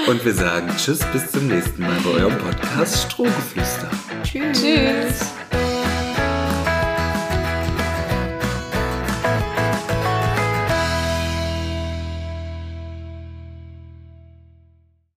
Und wir sagen Tschüss, bis zum nächsten Mal bei eurem Podcast Strohgeflüster. Tschüss. Tschüss.